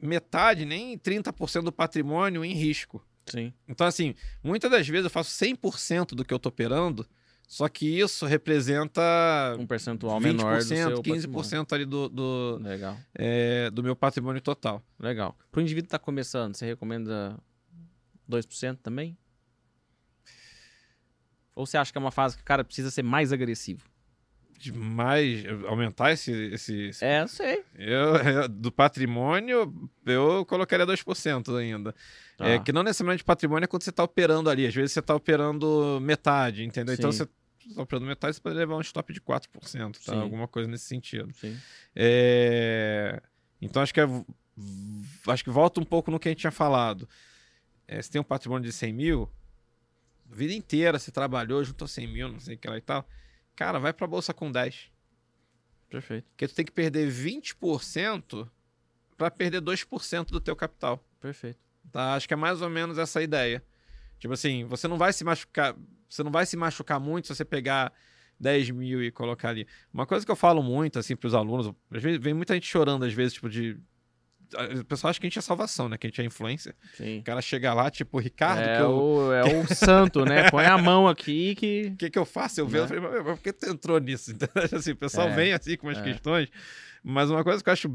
metade, nem 30% do patrimônio em risco. Sim. Então, assim, muitas das vezes eu faço 100% do que eu tô operando, só que isso representa Um percentual 20%, menor do seu 15% ali do, do, patrimônio. Legal. é, do meu patrimônio total. Legal. Para o indivíduo que está começando, você recomenda 2% também? Ou você acha que é uma fase que o cara precisa ser mais agressivo? De mais, aumentar esse, esse, esse É, eu sei. Eu, eu- do patrimônio, eu colocaria 2% ainda. Tá. É que não necessariamente patrimônio é quando você está operando ali. Às vezes você está operando metade, entendeu? Então Sim. você está operando metade, você pode levar um stop de 4%, tá? Sim. Alguma coisa nesse sentido. Sim. É, Então acho que, é... acho que volta um pouco no que a gente tinha falado. É, você tem um patrimônio de 100 mil, vida inteira você trabalhou, juntou 100 mil, não sei o que lá e tal. Cara, vai para bolsa com 10. Perfeito. Porque tu tem que perder 20% para perder 2% do teu capital. Perfeito. Tá? Acho que é mais ou menos essa a ideia. Tipo assim, você não vai se machucar, você não vai se machucar muito se você pegar 10 mil e colocar ali. Uma coisa que eu falo muito, assim, pros alunos, às vezes vem muita gente chorando, às vezes, tipo, de. O pessoal acha que a gente é salvação, né? Que a gente é influência. Sim. O cara chega lá, tipo, Ricardo, É, que eu- o, é o santo, né? Põe a mão aqui que. o que, que eu faço? Eu vejo, Né? eu falei, mas, mas por que tu entrou nisso? Então, assim, o pessoal É, vem assim com umas é. questões, mas uma coisa que eu acho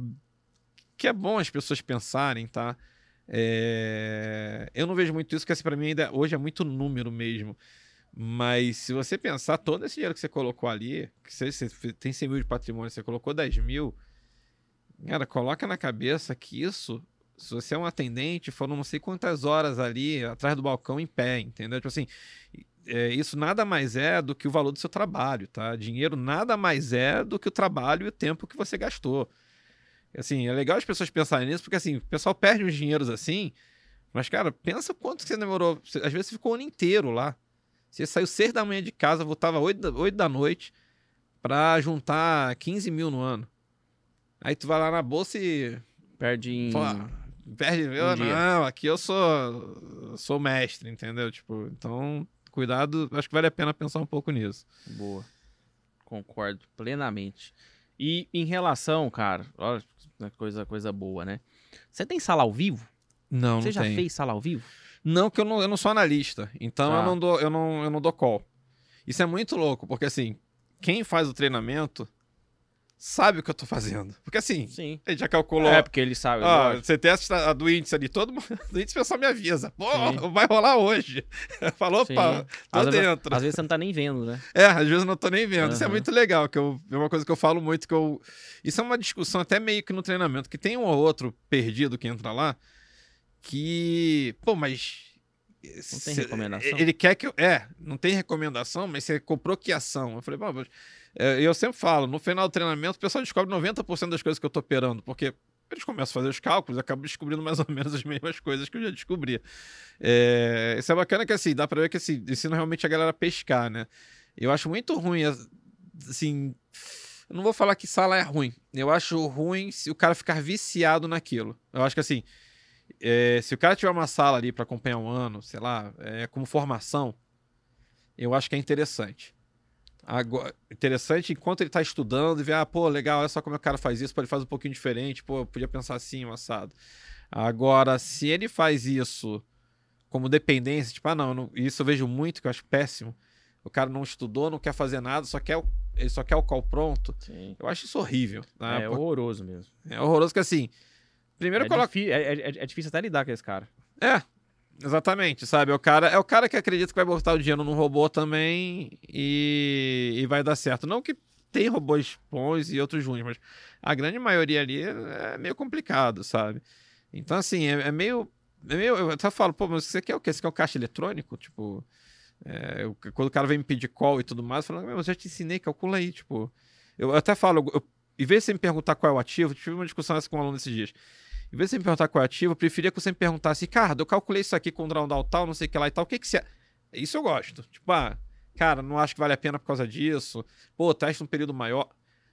que é bom as pessoas pensarem, tá? É, Eu não vejo muito isso, porque assim, pra mim ainda hoje é muito número mesmo. Mas se você pensar, todo esse dinheiro que você colocou ali, que você, você tem 100 mil de patrimônio, você colocou 10 mil, cara, coloca na cabeça que isso, se você é um atendente, foram não sei quantas horas ali atrás do balcão em pé, entendeu? Tipo assim, é, isso nada mais é do que o valor do seu trabalho, tá? Dinheiro nada mais é do que o trabalho e o tempo que você gastou. Assim, é legal as pessoas pensarem nisso, porque assim, o pessoal perde uns dinheiros assim, mas, cara, pensa quanto que você demorou. Às vezes você ficou o ano inteiro lá. Você saiu seis da manhã de casa, voltava oito da, oito da noite pra juntar 15 mil no ano. Aí tu vai lá na bolsa e. Perde em. Pô, perde. eu, um não, aqui eu sou. sou mestre, entendeu? Tipo, então, cuidado, acho que vale a pena pensar um pouco nisso. Boa. Concordo plenamente. E em relação, cara, olha, que coisa, coisa boa, né? Você tem sala ao vivo? Não, Você não já tem. fez sala ao vivo? Não, que eu não, eu não sou analista. Então eu, não dou, eu, não, eu não dou call. Isso é muito louco, porque assim, quem faz o treinamento sabe o que eu tô fazendo. Porque assim, Sim. ele já calculou. É, porque ele sabe. Ó, lógico. você testa a do índice ali, todo mundo. Do índice o pessoal me avisa. Pô, Sim. vai rolar hoje. Falou, opa, tô às, vezes, dentro. às vezes você não tá nem vendo, né? É, às vezes eu não tô nem vendo. Isso é muito legal, que eu, é uma coisa que eu falo muito que eu. Isso é uma discussão até meio que no treinamento, que tem um ou outro perdido que entra lá, que. Pô, mas. Não tem recomendação? Ele quer que eu. É, não tem recomendação, mas você comprou que ação? Eu falei, pô, mas, é, eu sempre falo, no final do treinamento, o pessoal descobre 90% das coisas que eu tô operando, porque eles começam a fazer os cálculos e acabam descobrindo mais ou menos as mesmas coisas que eu já descobri. É, isso é bacana que assim, dá pra ver que assim, ensina realmente a galera a pescar, né? Eu acho muito ruim, as- assim. Eu não vou falar que sala é ruim. Eu acho ruim se o cara ficar viciado naquilo. Eu acho que assim. É, se o cara tiver uma sala ali pra acompanhar um ano, sei lá, é, como formação, eu acho que é interessante. Agora, interessante enquanto ele tá estudando e ver, ah, pô, legal, olha só como o cara faz isso, pô, ele faz um pouquinho diferente, pô, eu podia pensar assim, um assado. Agora, se ele faz isso como dependência, tipo, ah, não, não- isso eu vejo muito, que eu acho péssimo. O cara não estudou, não quer fazer nada, só quer o- ele só quer o call pronto. Sim. Eu acho isso horrível. tá? É Pô, horroroso mesmo. é horroroso que assim. Primeiro É, coloca. difí- é, é- é difícil até lidar com esse cara. É, exatamente, sabe? É o cara, é o cara que acredita que vai botar o dinheiro num robô também e, e vai dar certo. Não que tem robôs bons e outros ruins, mas a grande maioria ali é meio complicado, sabe? Então, assim, é, é meio. É meio. Eu até falo, pô, mas você quer o quê? Você quer o caixa eletrônico? Tipo. é, eu- quando o cara vem me pedir call e tudo mais, eu falo, "Meu, eu já te ensinei, calcula aí, tipo. Eu até falo, eu, em vez de você me perguntar qual é o ativo, eu tive uma discussão essa com um aluno esses dias. Em vez de você me perguntar qual é o ativo, eu preferia que você me perguntasse, Ricardo, eu calculei isso aqui com o drawdown tal, não sei o que lá e tal, o que que você... Isso eu gosto. Tipo, ah, cara, não acho que vale a pena por causa disso. Pô, testa um período maior.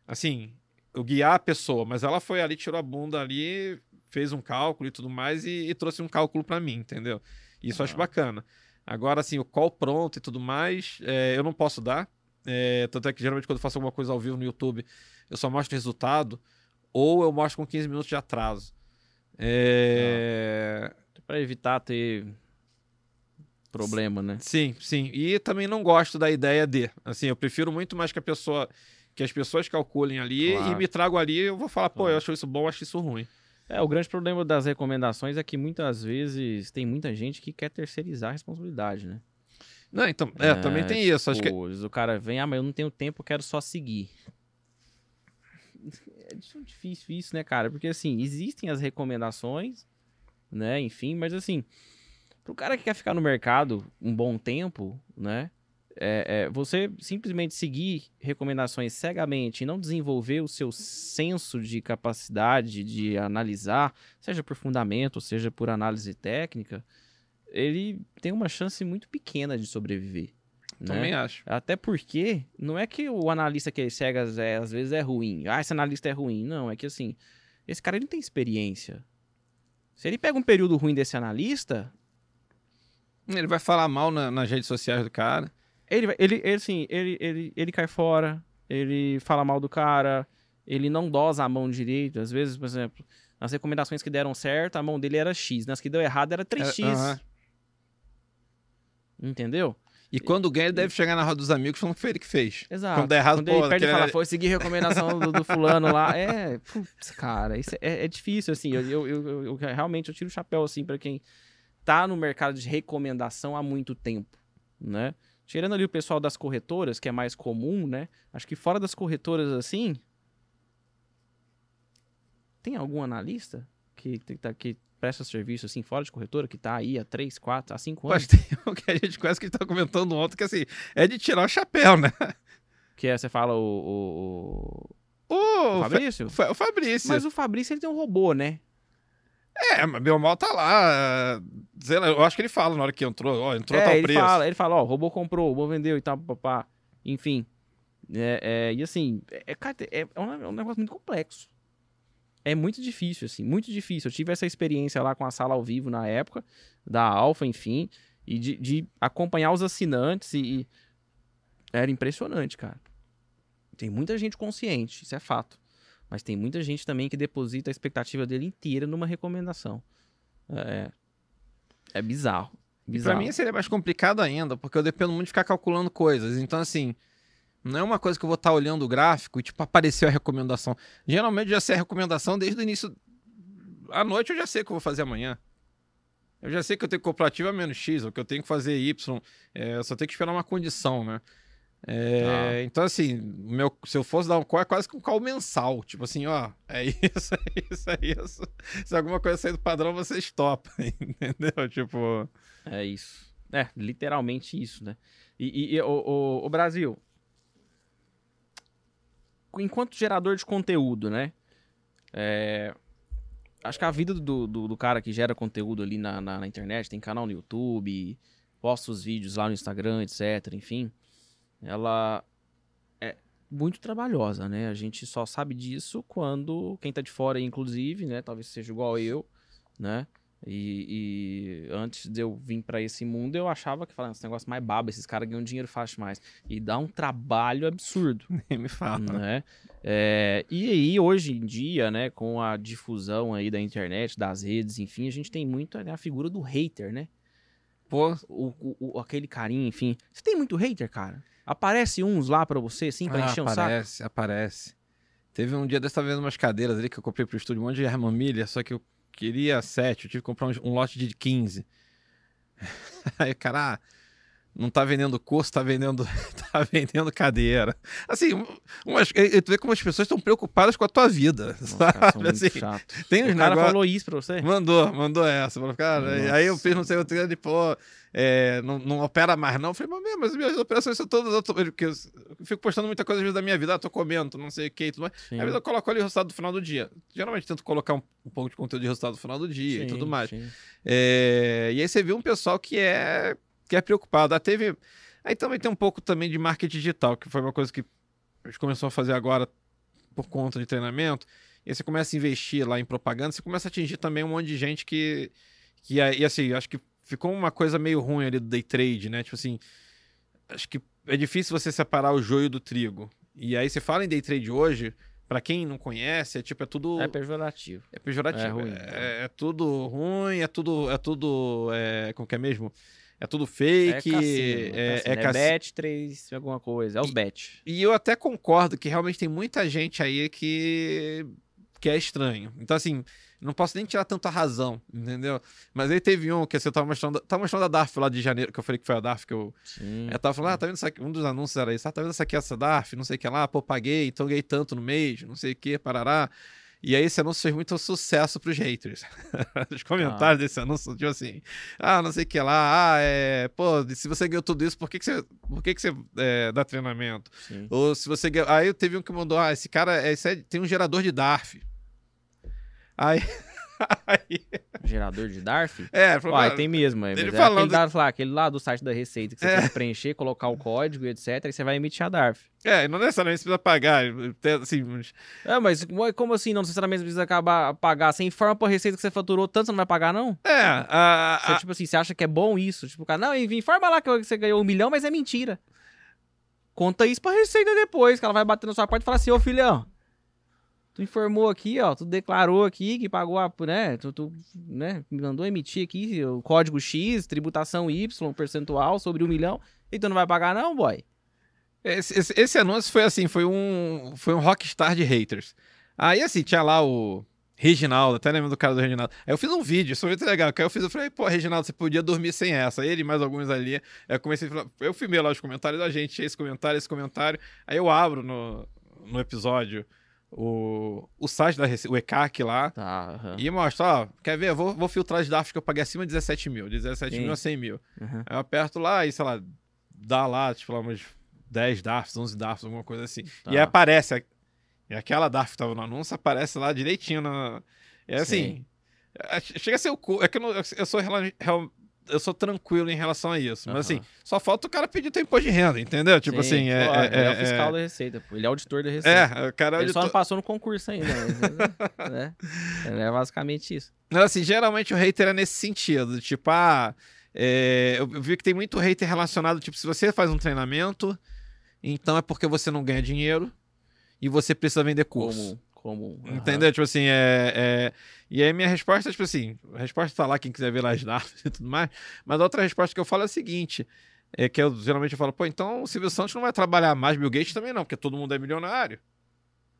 Assim, eu guiar a pessoa, mas ela foi ali, tirou a bunda ali, fez um cálculo e tudo mais e, e trouxe um cálculo pra mim, entendeu? Isso eu acho bacana. Agora, assim, o call pronto e tudo mais, é, eu não posso dar. É, tanto é que geralmente quando eu faço alguma coisa ao vivo no YouTube, eu só mostro o resultado ou eu mostro com 15 minutos de atraso. É... Pra evitar ter problema, né? Sim, sim. E também não gosto da ideia de. Assim, eu prefiro muito mais que a pessoa. Que as pessoas calculem ali Claro. e me tragam ali. Eu vou falar, pô, Claro. eu acho isso bom, eu acho isso ruim. É, o grande problema das recomendações é que muitas vezes tem muita gente que quer terceirizar a responsabilidade, né? Não, então, é, também tem isso. Acho que. Vezes o cara vem, ah, mas eu não tenho tempo, eu quero só seguir. É di- difícil isso, né, cara? Porque, assim, existem as recomendações, né, enfim, mas, assim, pro cara que quer ficar no mercado um bom tempo, né, é, é, você simplesmente seguir recomendações cegamente e não desenvolver o seu senso de capacidade de analisar, seja por fundamento, seja por análise técnica, ele tem uma chance muito pequena de sobreviver. Né? Também acho. Até porque não é que o analista que é cegas é, às vezes é ruim. Ah, esse analista é ruim. Não, é que assim, esse cara ele não tem experiência. Se ele pega um período ruim desse analista, Ele vai falar mal na- nas redes sociais do cara. ele, vai- ele, ele, assim, ele, ele, ele cai fora, ele fala mal do cara, ele não dosa a mão direito. Às vezes, por exemplo, nas recomendações que deram certo, a mão dele era X, nas que deu errado era 3X. É, aham. Entendeu? E quando ganha, ele deve chegar na roda dos amigos falando que foi ele que fez. Exato. Quando der errado, Quando pô, ele perde e fala, foi seguir recomendação do, do fulano lá. É, putz, cara, isso é, é difícil, assim. Eu, eu, eu- eu- realmente eu tiro o chapéu, assim, pra quem tá no mercado de recomendação há muito tempo, né? Tirando ali o pessoal das corretoras, que é mais comum, né? Acho que fora das corretoras, assim. Tem algum analista que, que, tá- que presta serviço, assim, fora de corretora, que tá aí há 3, 4, há 5 anos? Mas tem um que a gente conhece que a gente tá comentando ontem, que assim, é de tirar o chapéu, né? Que é, você fala o- o- o O, O Fabrício? Fa- o Fabrício. Mas o Fabrício ele tem um robô, né? É, mas meu mal tá lá. Sei lá, eu acho que ele fala na hora que entrou. Ó, entrou é, tal ele preço. fala, ele fala, ó, o robô comprou, o robô vendeu e tal, papá. Enfim. É, é, e assim, é, é, é um, é um negócio muito complexo. É muito difícil, assim, muito difícil. Eu tive essa experiência lá com a sala ao vivo na época, da Alfa, enfim, e de, de acompanhar os assinantes e, e era impressionante, cara. Tem muita gente consciente, isso é fato. Mas tem muita gente também que deposita a expectativa dele inteira numa recomendação. É, é bizarro. Bizarro. pra mim seria mais complicado ainda, porque eu dependo muito de ficar calculando coisas. Então, assim, não é uma coisa que eu vou estar olhando o gráfico e, tipo, apareceu a recomendação. Geralmente já sei a recomendação desde o início. À noite eu já sei o que eu vou fazer amanhã. Eu já sei que eu tenho que comprar ativo a menos X, ou que eu tenho que fazer Y. É, eu só tenho que esperar uma condição, né? É, Tá. Então, assim, meu, se eu fosse dar um call, é quase que um call mensal. Tipo assim, ó, é isso, é isso, é isso. Se alguma coisa sair do padrão, você estopa, entendeu? Tipo. É isso. É, literalmente isso, né? E, e- e, o, o- o Brasil, enquanto gerador de conteúdo, né? É, acho que a vida do, do, do cara que gera conteúdo ali na, na, na internet, tem canal no YouTube, posta os vídeos lá no Instagram, etc. Enfim, ela é muito trabalhosa, né? A gente só sabe disso quando quem tá de fora, inclusive, né? Talvez seja igual eu, né? E, e antes de eu vir pra esse mundo, eu achava que falando esse negócio mais baba, esses caras ganham dinheiro fácil demais. E dá um trabalho absurdo, Nem me fala. né? É, e aí, hoje em dia, né, com a difusão aí da internet, das redes, enfim, a gente tem muito né, a figura do hater, né? Pô, O, o- o- aquele carinha, enfim. Você tem muito hater, cara? Aparece uns lá pra você, assim, pra ah, encher um saco? aparece, aparece. Teve um dia desse, tava vendo umas cadeiras ali que eu comprei pro estúdio, um monte de armamilha, só que eu queria sete, eu tive que comprar um, um lote de 15. Aí, cara, ah, não tá vendendo curso, tá vendendo, tá vendendo cadeira. Assim, um- umas, tu vê como as pessoas estão preocupadas com a tua vida, Nossa, Assim, tem uns O cara negócios... falou isso pra você? Mandou, mandou essa. Falou, cara, aí eu fiz não sei o que, pô, é, não, não opera mais não. Eu falei, mas, mas as minhas operações são todas... Porque eu fico postando muita coisa às vezes da minha vida, ah, tô comendo, não sei o que e tudo mais. Sim. Às vezes eu coloco ali o resultado do final do dia. Geralmente tento colocar um, um pouco de conteúdo de resultado do final do dia e Sim, tudo mais. É, e aí você viu um pessoal que é, que é preocupado. Ah, teve... Aí também tem um pouco também de marketing digital, que foi uma coisa que a gente começou a fazer agora por conta de treinamento. E aí você começa a investir lá em propaganda, você começa a atingir também um monte de gente que... que é- e assim, acho que ficou uma coisa meio ruim ali do day trade, né? Tipo assim, acho que é difícil você separar o joio do trigo. E aí você fala em day trade hoje, pra quem não conhece, é tipo, é tudo... É pejorativo. É pejorativo. É ruim, É, é tudo ruim, é tudo. É tudo. É, como que é mesmo? É tudo fake. é cassino. é, cassino. é É cassi- bet 3, alguma coisa. É os bet. E eu até concordo que realmente tem muita gente aí que. que é estranho. Então, assim, não posso nem tirar tanta razão, entendeu? Mas aí teve um que você tava mostrando. Tava mostrando a DARF lá de janeiro, que eu falei que foi a DARF que eu. Sim. Eu tava falando, ah, tá vendo isso aqui? Um dos anúncios era isso. Ah, tá vendo essa aqui, essa DARF? Não sei o que lá. Pô, paguei, então ganhei tanto no mês, não sei o que, parará. E aí esse anúncio fez muito sucesso pros haters. Os comentários desse anúncio, tipo assim, ah, não sei o que lá, ah, é, pô, se você ganhou tudo isso, por que, que você, por que, que você é, dá treinamento? Sim. Ou se você ganhou... Aí teve um que mandou, ah, esse cara é, esse é- tem um gerador de DARF. Aí... aí Gerador de DARF? é, falou, Uai, "Ah, tem mesmo. É, ele é falando- aquele, lá, aquele lá do site da Receita que você É. tem que preencher, colocar o código e etc. E você vai emitir a DARF. é, não necessariamente você precisa pagar, tem, assim, mas- É, mas como- assim não necessariamente precisa acabar pagar? Você informa pra Receita que você faturou tanto, você não vai pagar, não? é, a, Você, a- tipo assim, você acha que é bom isso? Tipo, cara, não, informa lá que você ganhou um milhão, mas é mentira. Conta isso pra Receita depois, que ela vai bater na sua porta e falar assim, ô filhão, tu informou aqui, ó, tu declarou aqui que pagou a, né, tu, tu, né, mandou emitir aqui o código X, tributação Y, percentual sobre um milhão, e tu não vai pagar não, boy? Esse, esse- esse anúncio foi assim, foi um, foi um rockstar de haters. Aí assim, tinha lá o Reginaldo, até lembro do cara do Reginaldo. Aí eu fiz um vídeo, isso foi muito legal. Que aí eu fiz, eu falei, pô, Reginaldo, você podia dormir sem essa. Ele e mais alguns ali. Aí eu comecei a falar, eu filmei lá os comentários da gente, esse comentário, esse comentário. Aí eu abro no, no episódio o, o site da Rece- o ECAC lá. Tá, aham. E mostra, ó, quer ver? Eu vou, vou filtrar as DAFs que eu paguei acima de 17 mil, de 17 Sim. mil a 100 mil. Aí eu aperto lá e, sei lá, dá lá, tipo, lá umas 10 DAFs, 11 DAFs, alguma coisa assim. Tá. E aí aparece. E aquela DARF que tava no anúncio aparece lá direitinho na. É assim. Sim. é- Chega a ser o. cu- É que eu, não- eu sou, real- eu sou tranquilo em relação a isso. Mas assim, Aham. só falta o cara pedir teu imposto de renda, entendeu? Tipo Sim, assim. É, é, ele é o é- fiscal da Receita, pô. Ele é auditor da Receita. é, o cara. Ele ele só to- não passou no concurso ainda, mas, né? É basicamente isso. Mas, assim, geralmente o hater é nesse sentido. Tipo, ah, é, eu vi que tem muito hater relacionado, tipo, se você faz um treinamento, então é porque você não ganha dinheiro e você precisa vender curso. Como, como. aham. Entendeu? Tipo assim, é, é- E aí minha resposta é, tipo assim, a resposta tá lá, quem quiser ver lá as datas e tudo mais. Mas a outra resposta que eu falo é a seguinte, é que eu geralmente eu falo, pô, então o Silvio Santos não vai trabalhar mais, Bill Gates também não, porque todo mundo é milionário.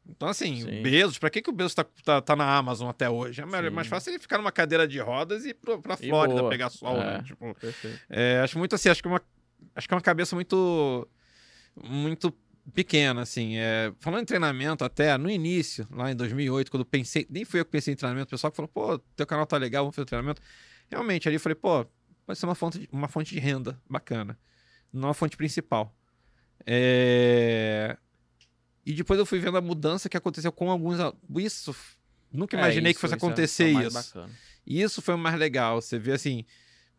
Então, assim, Sim. o Bezos, pra que, que o Bezos tá, tá, tá na Amazon até hoje? É mais, Sim. mais fácil ele ficar numa cadeira de rodas e ir pra E Flórida boa. pegar sol, É. né? Tipo, é, acho muito assim, acho que é uma, acho que é uma cabeça muito, muito pequena, assim. É, falando em treinamento, até no início, lá em 2008, quando eu pensei, nem fui eu que pensei em treinamento, o pessoal que falou, pô, teu canal tá legal, vamos fazer treinamento. Realmente, ali eu falei, pô, pode ser uma fonte de, uma fonte de renda bacana, não a fonte principal. É, E depois eu fui vendo a mudança que aconteceu com alguns. al- Isso, nunca É, imaginei que isso- fosse isso é- acontecer é o mais isso. E isso foi o mais legal. Você vê assim,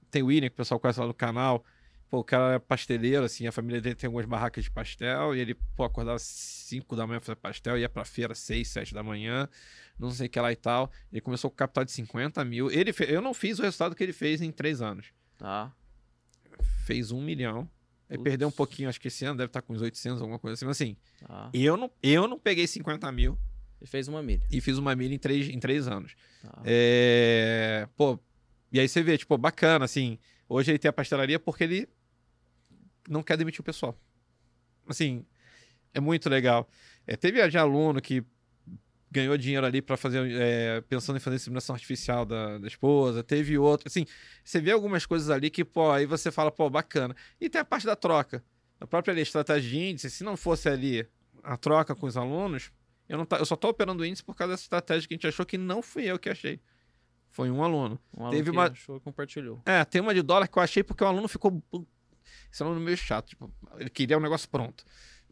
tem o William, que o pessoal conhece lá no canal. Pô, o cara é pasteleiro, assim, a família dele tem algumas barracas de pastel, e ele, pô, acordava 5 da manhã pra fazer pastel, ia pra feira 6, 7 da manhã, não sei o que lá e tal. Ele começou com capital de 50 mil. Ele fe- Eu não fiz o resultado que ele fez em 3 anos. Tá. Fez um milhão. Aí Putz. perdeu um pouquinho, acho que esse ano deve estar com uns 800, alguma coisa assim. Mas assim, tá. eu não, eu não peguei 50 mil Ele fez uma milha. e fiz uma milha em 3, em três anos. Tá. É, Pô, e aí você vê, tipo, bacana, assim. Hoje ele tem a pastelaria porque ele não quer demitir o pessoal. Assim, é muito legal. É, teve já aluno que ganhou dinheiro ali para fazer, é, pensando em fazer inseminação artificial da, da esposa. Teve outro, assim, você vê algumas coisas ali que, pô, aí você fala, pô, bacana. E tem a parte da troca. A própria ali, estratégia de índice, se não fosse ali a troca com os alunos, eu, não tá, eu só tô operando o índice por causa dessa estratégia que a gente achou que não fui eu que achei. Foi um aluno. Um Teve teve uma... achou e compartilhou. É, tem uma de dólar que eu achei porque o aluno ficou. Esse aluno meio chato. Tipo, ele queria um negócio pronto.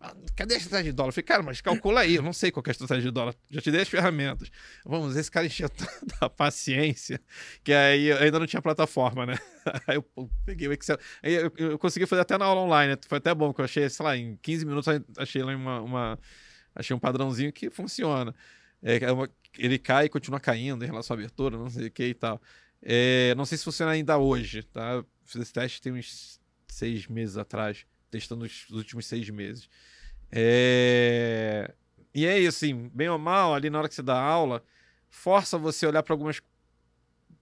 Ah, Cadê a estratégia de dólar? Eu falei, cara, mas calcula aí. Eu não sei qual é a estratégia de dólar. Já te dei as ferramentas. Vamos, esse cara encheu tanta paciência que aí eu ainda não tinha plataforma, né? Aí eu peguei o Excel. Aí eu, eu consegui fazer até na aula online. né? Foi até bom, que eu achei, sei lá, em 15 minutos achei lá uma. uma- achei um padrãozinho que funciona. É, é uma- ele cai e continua caindo em relação à abertura, não sei o que e tal. É, não sei se funciona ainda hoje, tá? Fiz esse teste tem uns seis meses atrás, testando os, os últimos seis meses. É, E é isso, assim, bem ou mal, ali na hora que você dá aula, força você a olhar para algumas.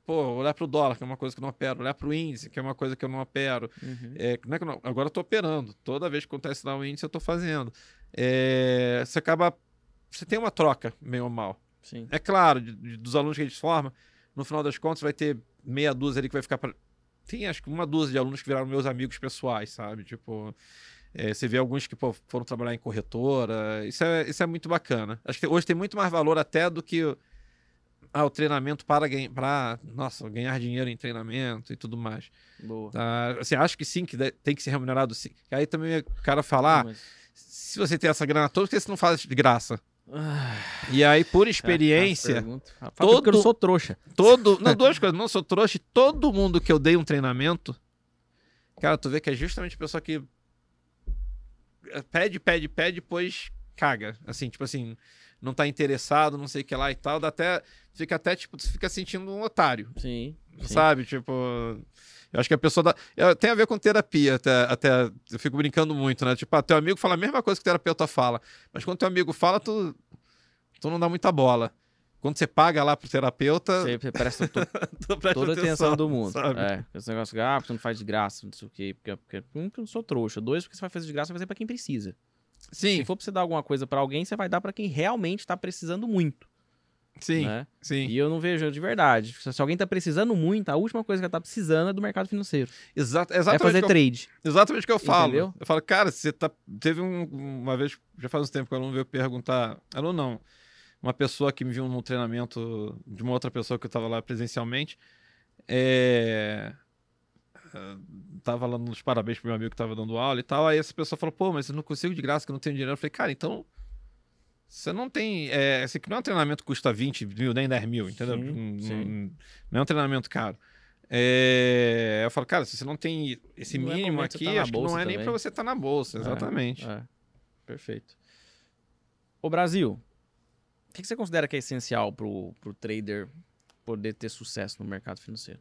Pô, olhar para o dólar, que é uma coisa que eu não opero, olhar para o índice, que é uma coisa que eu não opero. Uhum. É, não é que eu não- agora eu tô operando. Toda vez que acontece lá o índice, eu tô fazendo. É, você acaba. Você tem uma troca, meio ou mal. Sim. É claro, de- de- dos alunos que a gente forma, no final das contas vai ter meia dúzia ali que vai ficar pra... Tem acho que uma dúzia de alunos que viraram meus amigos pessoais, sabe? Tipo, é, você vê alguns que pô, foram trabalhar em corretora. Isso é, isso é muito bacana. Acho que hoje tem muito mais valor até do que o- ah, o treinamento para ganhar, para, nossa, ganhar dinheiro em treinamento e tudo mais. Boa. Tá? Assim, acho que sim, que tem que ser remunerado sim. Aí também o cara falar, ah, Mas- se você tem essa grana toda, por que você não faz de graça? Ah, E aí, por experiência, eu todo- não sou trouxa. Todo. Não, duas coisas. Não sou trouxa. e Todo mundo que eu dei um treinamento. Cara, tu vê que é justamente a pessoa que. eh, Pede, pede, pede, depois caga. Assim, tipo assim, não tá interessado, não sei o que lá e tal. Dá até. Fica até, tipo, tu fica sentindo um otário. Sim. sim. Sabe? Tipo. Eu acho que a pessoa dá. Tem a ver com terapia, até, até. Eu fico brincando muito, né? Tipo, ah, teu amigo fala a mesma coisa que o terapeuta fala. Mas quando teu amigo fala, tu. Tu não dá muita bola. Quando você paga lá pro terapeuta, Você, presta to- tu presta toda a atenção do mundo. sabe? É, esse negócio de, ah, porque você não faz de graça, não sei o quê. Porque, porque, um, porque eu não sou trouxa. Dois, porque você vai fazer de graça, vai fazer pra quem precisa. Sim, Se for pra você dar alguma coisa pra alguém, você vai dar pra quem realmente tá precisando muito. Sim, né? sim. E eu não vejo de verdade. Se alguém tá precisando muito, a última coisa que ela tá precisando é do mercado financeiro. Exato, É exatamente, fazer o que eu, trade. exatamente o que eu falo. Entendeu? Eu falo, cara, você tá. Teve um- uma vez, já faz um tempo que o aluno veio perguntar. Aluno não. Uma pessoa que me viu num treinamento de uma outra pessoa que eu tava lá presencialmente. É. ah, Tava lá nos parabéns pro meu amigo que tava dando aula e tal. Aí essa pessoa falou, pô, mas eu não consigo de graça, que eu não tenho dinheiro. Eu falei, cara, então. Você não tem. É, esse aqui não é um treinamento que custa 20 mil, nem 10 mil, entendeu? Sim, Não- sim. Não, é um treinamento caro. É, eu falo, cara, se você não tem esse Não é mínimo de aqui, tá acho que não é nem também. pra você estar na bolsa, É, exatamente. É, perfeito. Ô Brasil, o que que você considera que é essencial pro, pro trader poder ter sucesso no mercado financeiro?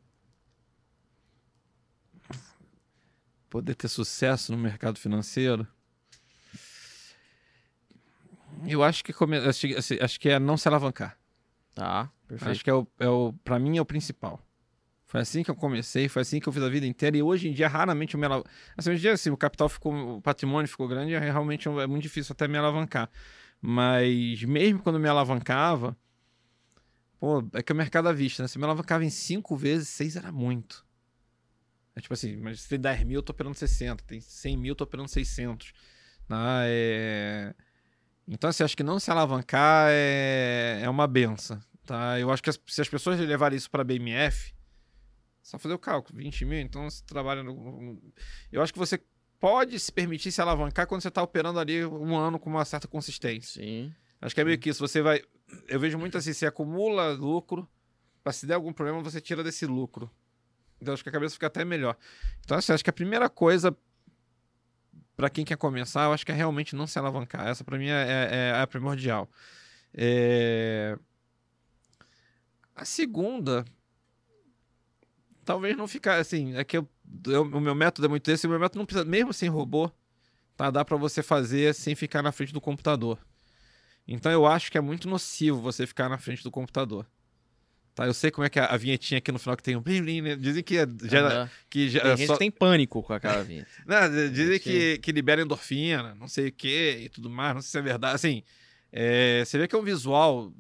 Poder ter sucesso no mercado financeiro. Eu acho que, come... acho, que- assim, acho que é não se alavancar. Tá, perfeito. Acho que é o, é o, pra mim é o principal. Foi assim que eu comecei, foi assim que eu fiz a vida inteira. E hoje em dia, raramente eu me alavanco. Assim, hoje em dia, assim, o capital ficou, o patrimônio ficou grande, é realmente é muito difícil até me alavancar. Mas mesmo quando eu me alavancava, pô, é que o mercado à vista, né? Se eu me alavancava em cinco vezes, seis era muito. É tipo assim, mas se tem 10 mil, eu tô operando 60. Tem 100 mil, eu tô operando 600. Tá? É... Então, assim, acho que não se alavancar é, é uma benção. Tá? Eu acho que as- se as pessoas levarem isso para BMF, só fazer o cálculo, 20 mil, então você trabalha no. Eu acho que você pode se permitir se alavancar quando você está operando ali um ano com uma certa consistência. Sim. Acho que é meio que isso. Você vai. Eu vejo muito assim, você acumula lucro, para se der algum problema, você tira desse lucro. Então acho que a cabeça fica até melhor. Então, assim, acho que a primeira coisa para quem quer começar, eu acho que é realmente não se alavancar. Essa para mim é, é- é a primordial. É, A segunda, talvez não ficar assim. É que eu- eu- o meu método é muito esse. O meu método não precisa, mesmo sem robô, tá? Dá para você fazer sem ficar na frente do computador. Então eu acho que é muito nocivo você ficar na frente do computador. Tá, eu sei como é que é a vinhetinha aqui no final que tem um blim, blim, né? Dizem que, é- já, Aham. que já, Tem é gente só- que tem pânico com aquela vinheta. não, dizem que, que libera endorfina, não sei o que e tudo mais, não sei se é verdade. Assim, é, você vê que é um visual.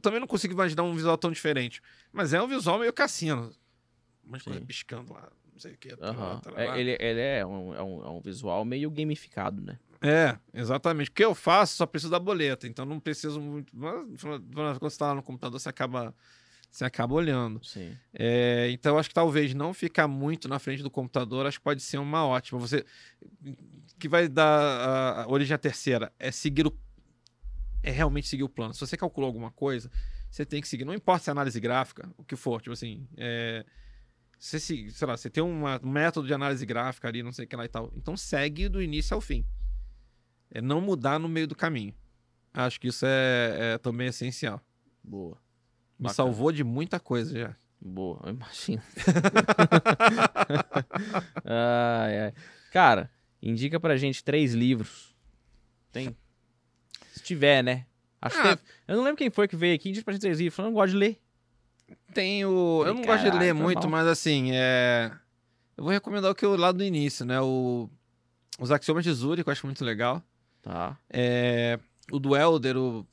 Também não consigo imaginar um visual tão diferente. Mas é um visual meio cassino. Umas coisas piscando lá, não sei o que. Aham. É, ele ele é, um, é, um, é um visual meio gamificado, né? É, exatamente. O que eu faço só preciso da boleta, então não preciso muito. mas, Quando você está lá no computador, você acaba, você acaba olhando. Sim. É, então, acho que talvez não ficar muito na frente do computador, acho que pode ser uma ótima. Você que vai dar a, a origem à terceira é seguir o é realmente seguir o plano. Se você calculou alguma coisa, você tem que seguir. Não importa se é análise gráfica, o que for, tipo assim, é, você se, sei lá, você tem uma- um método de análise gráfica ali, não sei o que lá e tal. Então segue do início ao fim. É não mudar no meio do caminho. Acho que isso é, é também essencial. Boa. Me Bacana. salvou de muita coisa já. Boa, eu imagino. ai, ai. Cara, indica pra gente três livros. Tem? Se tiver, né? Acho que Ah. teve. Eu não lembro quem foi que veio aqui e disse pra gente três livros. Eu não gosto de ler. Tenho. Eu não gosto de ler "Caralho, foi muito, mal." mas assim, é. Eu vou recomendar o que eu lá do início, né? O... Os Axiomas de Zurich, que eu acho muito legal. Tá. É... O do Elder, o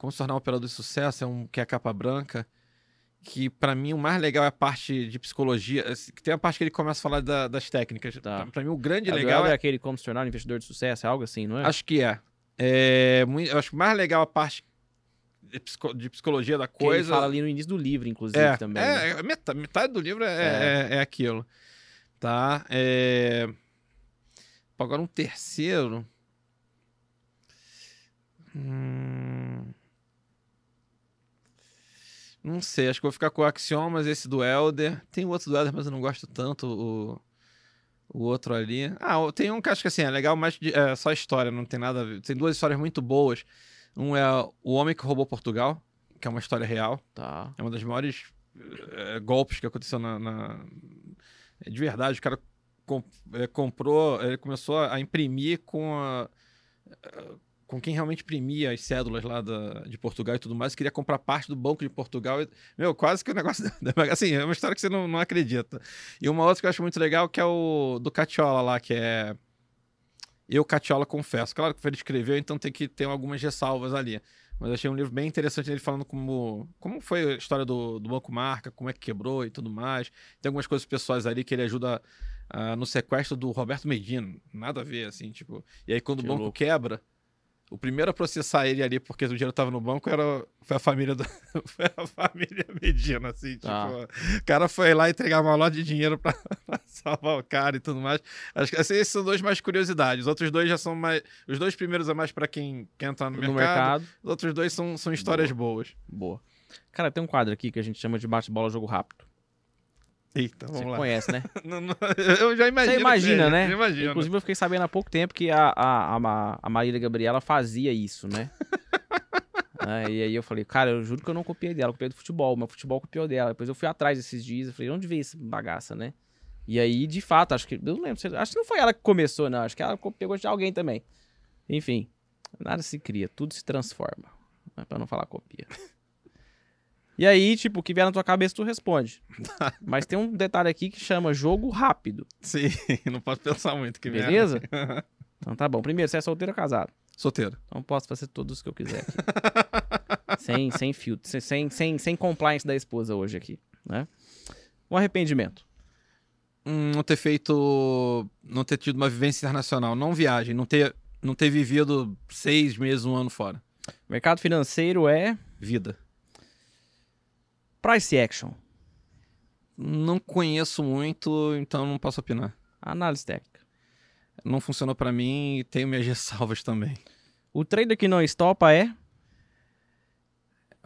Como se tornar um operador de sucesso, é um que é a capa branca. Que pra mim o mais legal é a parte de psicologia. que Tem a parte que ele começa a falar da- das técnicas. Tá. Pra, pra mim o grande É, legal é é. aquele como se tornar um investidor de sucesso, é algo assim, não é? Acho que é. é mui- eu acho mais legal a parte de, psico- de psicologia da Que ele coisa. fala ali no início do livro, inclusive, É, também. né? é, é metade, metade do livro é, É. é, é aquilo. Tá? É... Agora um terceiro. Hum... Não sei, acho que vou ficar com o Axiomas, esse do Elder. Tem o outro do Elder, mas eu não gosto tanto, o, o outro ali. Ah, tem um que acho que assim, é legal, mas é só história, não tem nada a ver. Tem duas histórias muito boas. Um é O Homem que Roubou Portugal, que é uma história real. Tá. É uma das maiores eh, golpes que aconteceu na, na- é De verdade, o cara com- eh, comprou, ele começou a imprimir com a. Com quem realmente imprimia as cédulas lá da, de Portugal e tudo mais, queria comprar parte do Banco de Portugal. e- meu, quase que o negócio. da- Assim, é uma história que você não, não acredita. E uma outra que eu acho muito legal, que é o do Catiola lá, que é. Eu, Catiola, confesso. Claro que ele escreveu, então tem que ter algumas ressalvas ali. Mas achei um livro bem interessante dele falando como, como foi a história do, do Banco Marca, como é que quebrou e tudo mais. Tem algumas coisas pessoais ali que ele ajuda ah, no sequestro do Roberto Medina. Nada a ver, assim, tipo. E aí quando Que o banco louco. quebra, o primeiro a processar ele ali porque o dinheiro tava no banco era, foi a família do, foi a família Medina, assim, Tá. tipo, o cara foi lá entregar uma loja de dinheiro pra, pra salvar o cara e tudo mais. Acho que assim, esses são dois mais curiosidades. Os outros dois já são mais. Os dois primeiros é mais pra quem quer entrar no, No mercado. mercado. Os outros dois são, são histórias boas. Boa. Cara, tem um quadro aqui que a gente chama de bate-bola jogo rápido. Eita, Você vamos lá. conhece, né? Não, não, eu já imagino. Você imagina, que- né? Imagino. Inclusive, eu fiquei sabendo há pouco tempo que a, a, a, a Marília Gabriela fazia isso, né? É, e aí eu falei, cara, eu juro que eu não copiei dela, eu copiei do futebol, o futebol copiou dela. Depois eu fui atrás desses dias, eu falei, onde veio essa bagaça, né? E aí, de fato, acho que. Eu não lembro, acho que não foi ela que começou, não. Acho que ela pegou de alguém também. Enfim, nada se cria, tudo se transforma. Né? Pra não falar copia. E aí, tipo, o que vier na tua cabeça, tu responde. Mas tem um detalhe aqui que chama jogo rápido. Sim, não posso pensar muito. Que merda. Beleza? Então tá bom. Primeiro, você é solteiro ou casado? Solteiro. Então posso fazer todos os que eu quiser aqui. sem, sem filtro, sem, sem, sem, sem compliance da esposa hoje aqui, né? Um arrependimento. Hum, não ter feito. Não ter tido uma vivência internacional. Não viagem. Não ter, não ter vivido seis meses, um ano fora. Mercado financeiro é Vida. Price action, Não conheço muito, então não posso opinar. análise técnica. Não funcionou pra mim e tenho minhas ressalvas também. O trader que não estopa é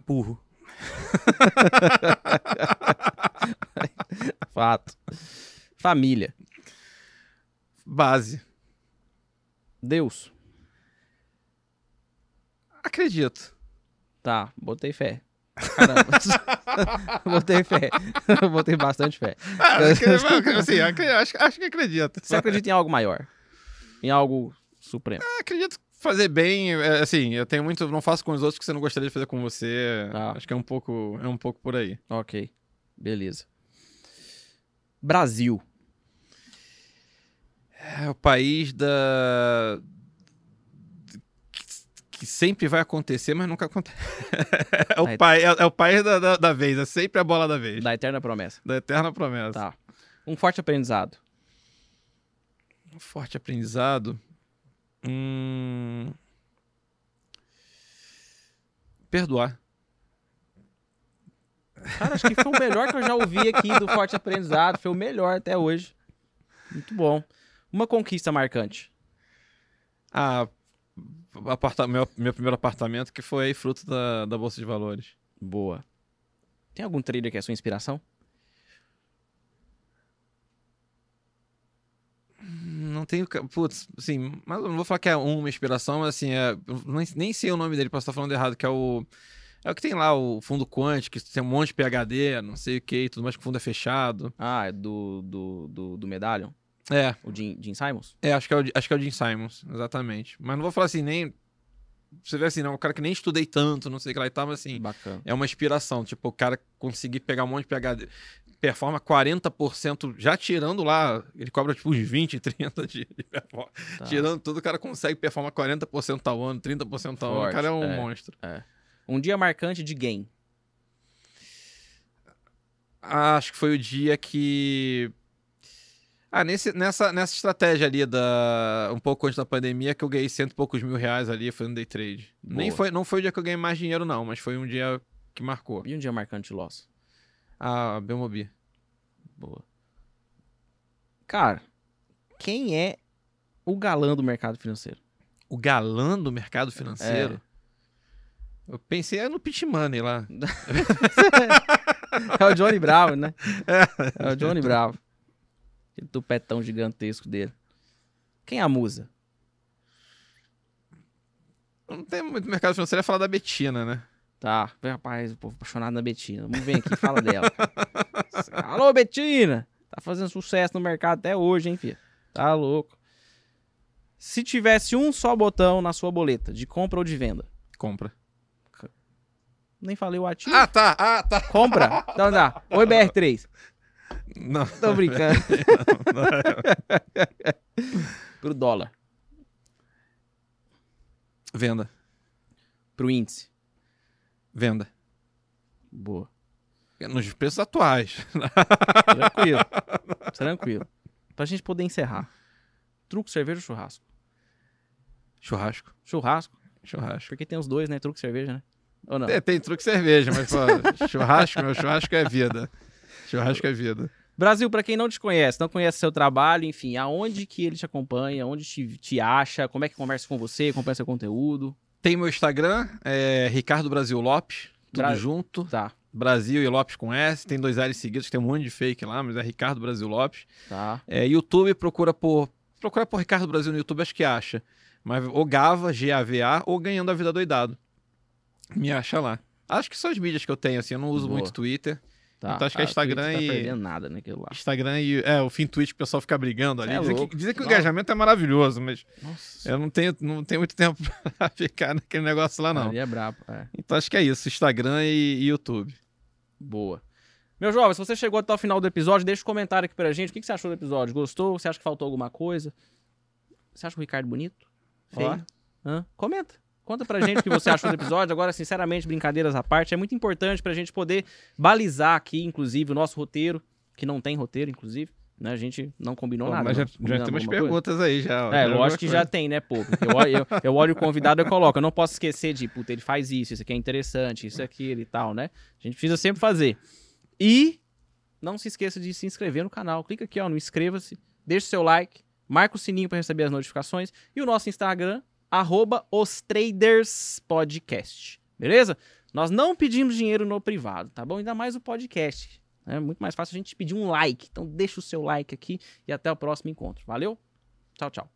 Burro. fato. Família. Base. Deus. Acredito. Tá, botei fé. Caramba. botei fé. botei bastante fé. Ah, acre- assim, acho, acho que acredito. Você acredita em algo maior? Em algo supremo? acredito fazer bem, é, assim, eu tenho muito, não faço com os outros que você não gostaria de fazer com você. Tá. Acho que é um pouco, é um pouco por aí. Ok. Beleza. Brasil. É o país da que, que sempre vai acontecer, mas nunca acontece. é, o pai, é, é o país da, da, da vez, é sempre a bola da vez. Da, Da eterna promessa. eterna promessa. Tá. Um forte aprendizado. Um forte aprendizado. Hum... Perdoar. Cara, acho que foi o melhor que eu já ouvi aqui do forte aprendizado. Foi o melhor até hoje. Muito bom. Uma conquista marcante. Ah, aparta- meu, meu primeiro apartamento, que foi aí fruto da, da Bolsa de Valores. Boa. Tem algum trader que é sua inspiração? Não tenho. Putz, assim, mas não vou falar que é uma inspiração, mas assim, é, nem, nem sei o nome dele, posso estar falando errado, que é o. É o que tem lá, o fundo quant, que tem um monte de PHD, não sei o que, tudo mais que o fundo é fechado. Ah, é do, do, do, do Medallion? É, O Jim, Jim Simons? é, acho que é, o, acho que é o Jim Simons, exatamente. Mas não vou falar assim, nem. Você vê assim, não, o cara que nem estudei tanto, não sei o que lá e tal, mas assim, Bacana. é uma inspiração. Tipo, o cara conseguir pegar um monte de PHD, performa 40%, já tirando lá, ele cobra tipo uns 20, 30 de, de performance. Tá. Tirando tudo, o cara consegue performar 40% ao ano, 30% ao ano. O cara é um é. monstro. Um dia marcante de game. Acho que foi o dia que. Ah, nesse, nessa, nessa estratégia ali, da, um pouco antes da pandemia, que eu ganhei cento e poucos mil reais ali, foi no day trade. Nem foi, não foi o dia que eu ganhei mais dinheiro, não, mas foi um dia que marcou. E um dia marcante de loss. A Belmobi. Boa. Cara, quem é o galã do mercado financeiro? O galã do mercado financeiro. Eu pensei é no Pit Money lá. É o Johnny Bravo, né? É o Johnny Bravo. Aquele tupetão gigantesco dele. Quem é a musa? Não tem muito mercado financeiro, é falar da Betina, né? Tá, rapaz, o povo apaixonado na Betina. Vamos ver aqui, fala dela. Alô, Betina! Tá fazendo sucesso no mercado até hoje, hein, filho? Tá louco. Se tivesse um só botão na sua boleta, de compra ou de venda, Compra. nem falei o ativo. Ah, tá. Ah, tá. Compra! Então dá. Oi, BR3. Não. Tô brincando. Pro dólar. Venda. Pro índice. Venda. Boa. Nos preços atuais. Tranquilo. Tranquilo. Pra gente poder encerrar. Truco, cerveja ou churrasco? Churrasco. Churrasco. Churrasco. Porque tem os dois, né? Truque e cerveja, né? Ou não? É, tem truque e cerveja, mas pô, churrasco, meu churrasco é vida. Churrasco é vida. Brasil, pra quem não te conhece, não conhece seu trabalho, enfim, aonde que ele te acompanha, onde te, te acha, como é que conversa com você, acompanha seu conteúdo. Tem meu Instagram, é Ricardo Brasil Lopes, tudo Bra- junto. Tá, Brasil e Lopes com S, tem dois L's seguidos, tem um monte de fake lá, mas é Ricardo Brasil Lopes. tá. É, YouTube, procura por. Procura por Ricardo Brasil no YouTube, acho que acha. Mas ou Gava, G-A-V-A, ou Ganhando a Vida Doidado. Me acha lá. Acho que são as mídias que eu tenho, assim, eu não uso Boa. muito Twitter. Tá. Então acho que é Ah, Instagram Twitter e- Tá perdendo nada naquilo lá. Instagram e. É, o fim Twitch que o pessoal fica brigando ali. É dizem, louco. que, dizem que o Não. engajamento é maravilhoso, mas Nossa. eu não tenho, não tenho muito tempo pra ficar naquele negócio lá, não. Ali é brabo. É. Então acho que é isso, Instagram e, e YouTube. Boa. Meu jovem, se você chegou até o final do episódio, deixa um comentário aqui pra gente. O que que você achou do episódio? Gostou? Você acha que faltou alguma coisa? Você acha o Ricardo bonito? Feio? Ó. Hã? Comenta. Conta pra gente o que você achou do episódio. Agora, sinceramente, brincadeiras à parte, é muito importante pra gente poder balizar aqui, inclusive, o nosso roteiro, que não tem roteiro, inclusive. Né? A gente não combinou nada. mas já, já umas alguma coisa? perguntas aí já. É, Já lógico alguma que coisa. já tem, né, pô? Eu, olho- eu, eu olho o convidado e coloco. Eu não posso esquecer de, puta, ele faz isso, isso aqui é interessante, isso, aquilo e tal, né? A gente precisa sempre fazer. E não se esqueça de se inscrever no canal. Clica aqui, ó, no inscreva-se, deixa o seu like, marca o sininho para receber as notificações e o nosso Instagram, arroba os Traders Podcast. Beleza? Nós não pedimos dinheiro no privado, tá bom? Ainda mais o podcast. É muito mais fácil a gente pedir um like. Então deixa o seu like aqui e até o próximo encontro. Valeu? Tchau, tchau.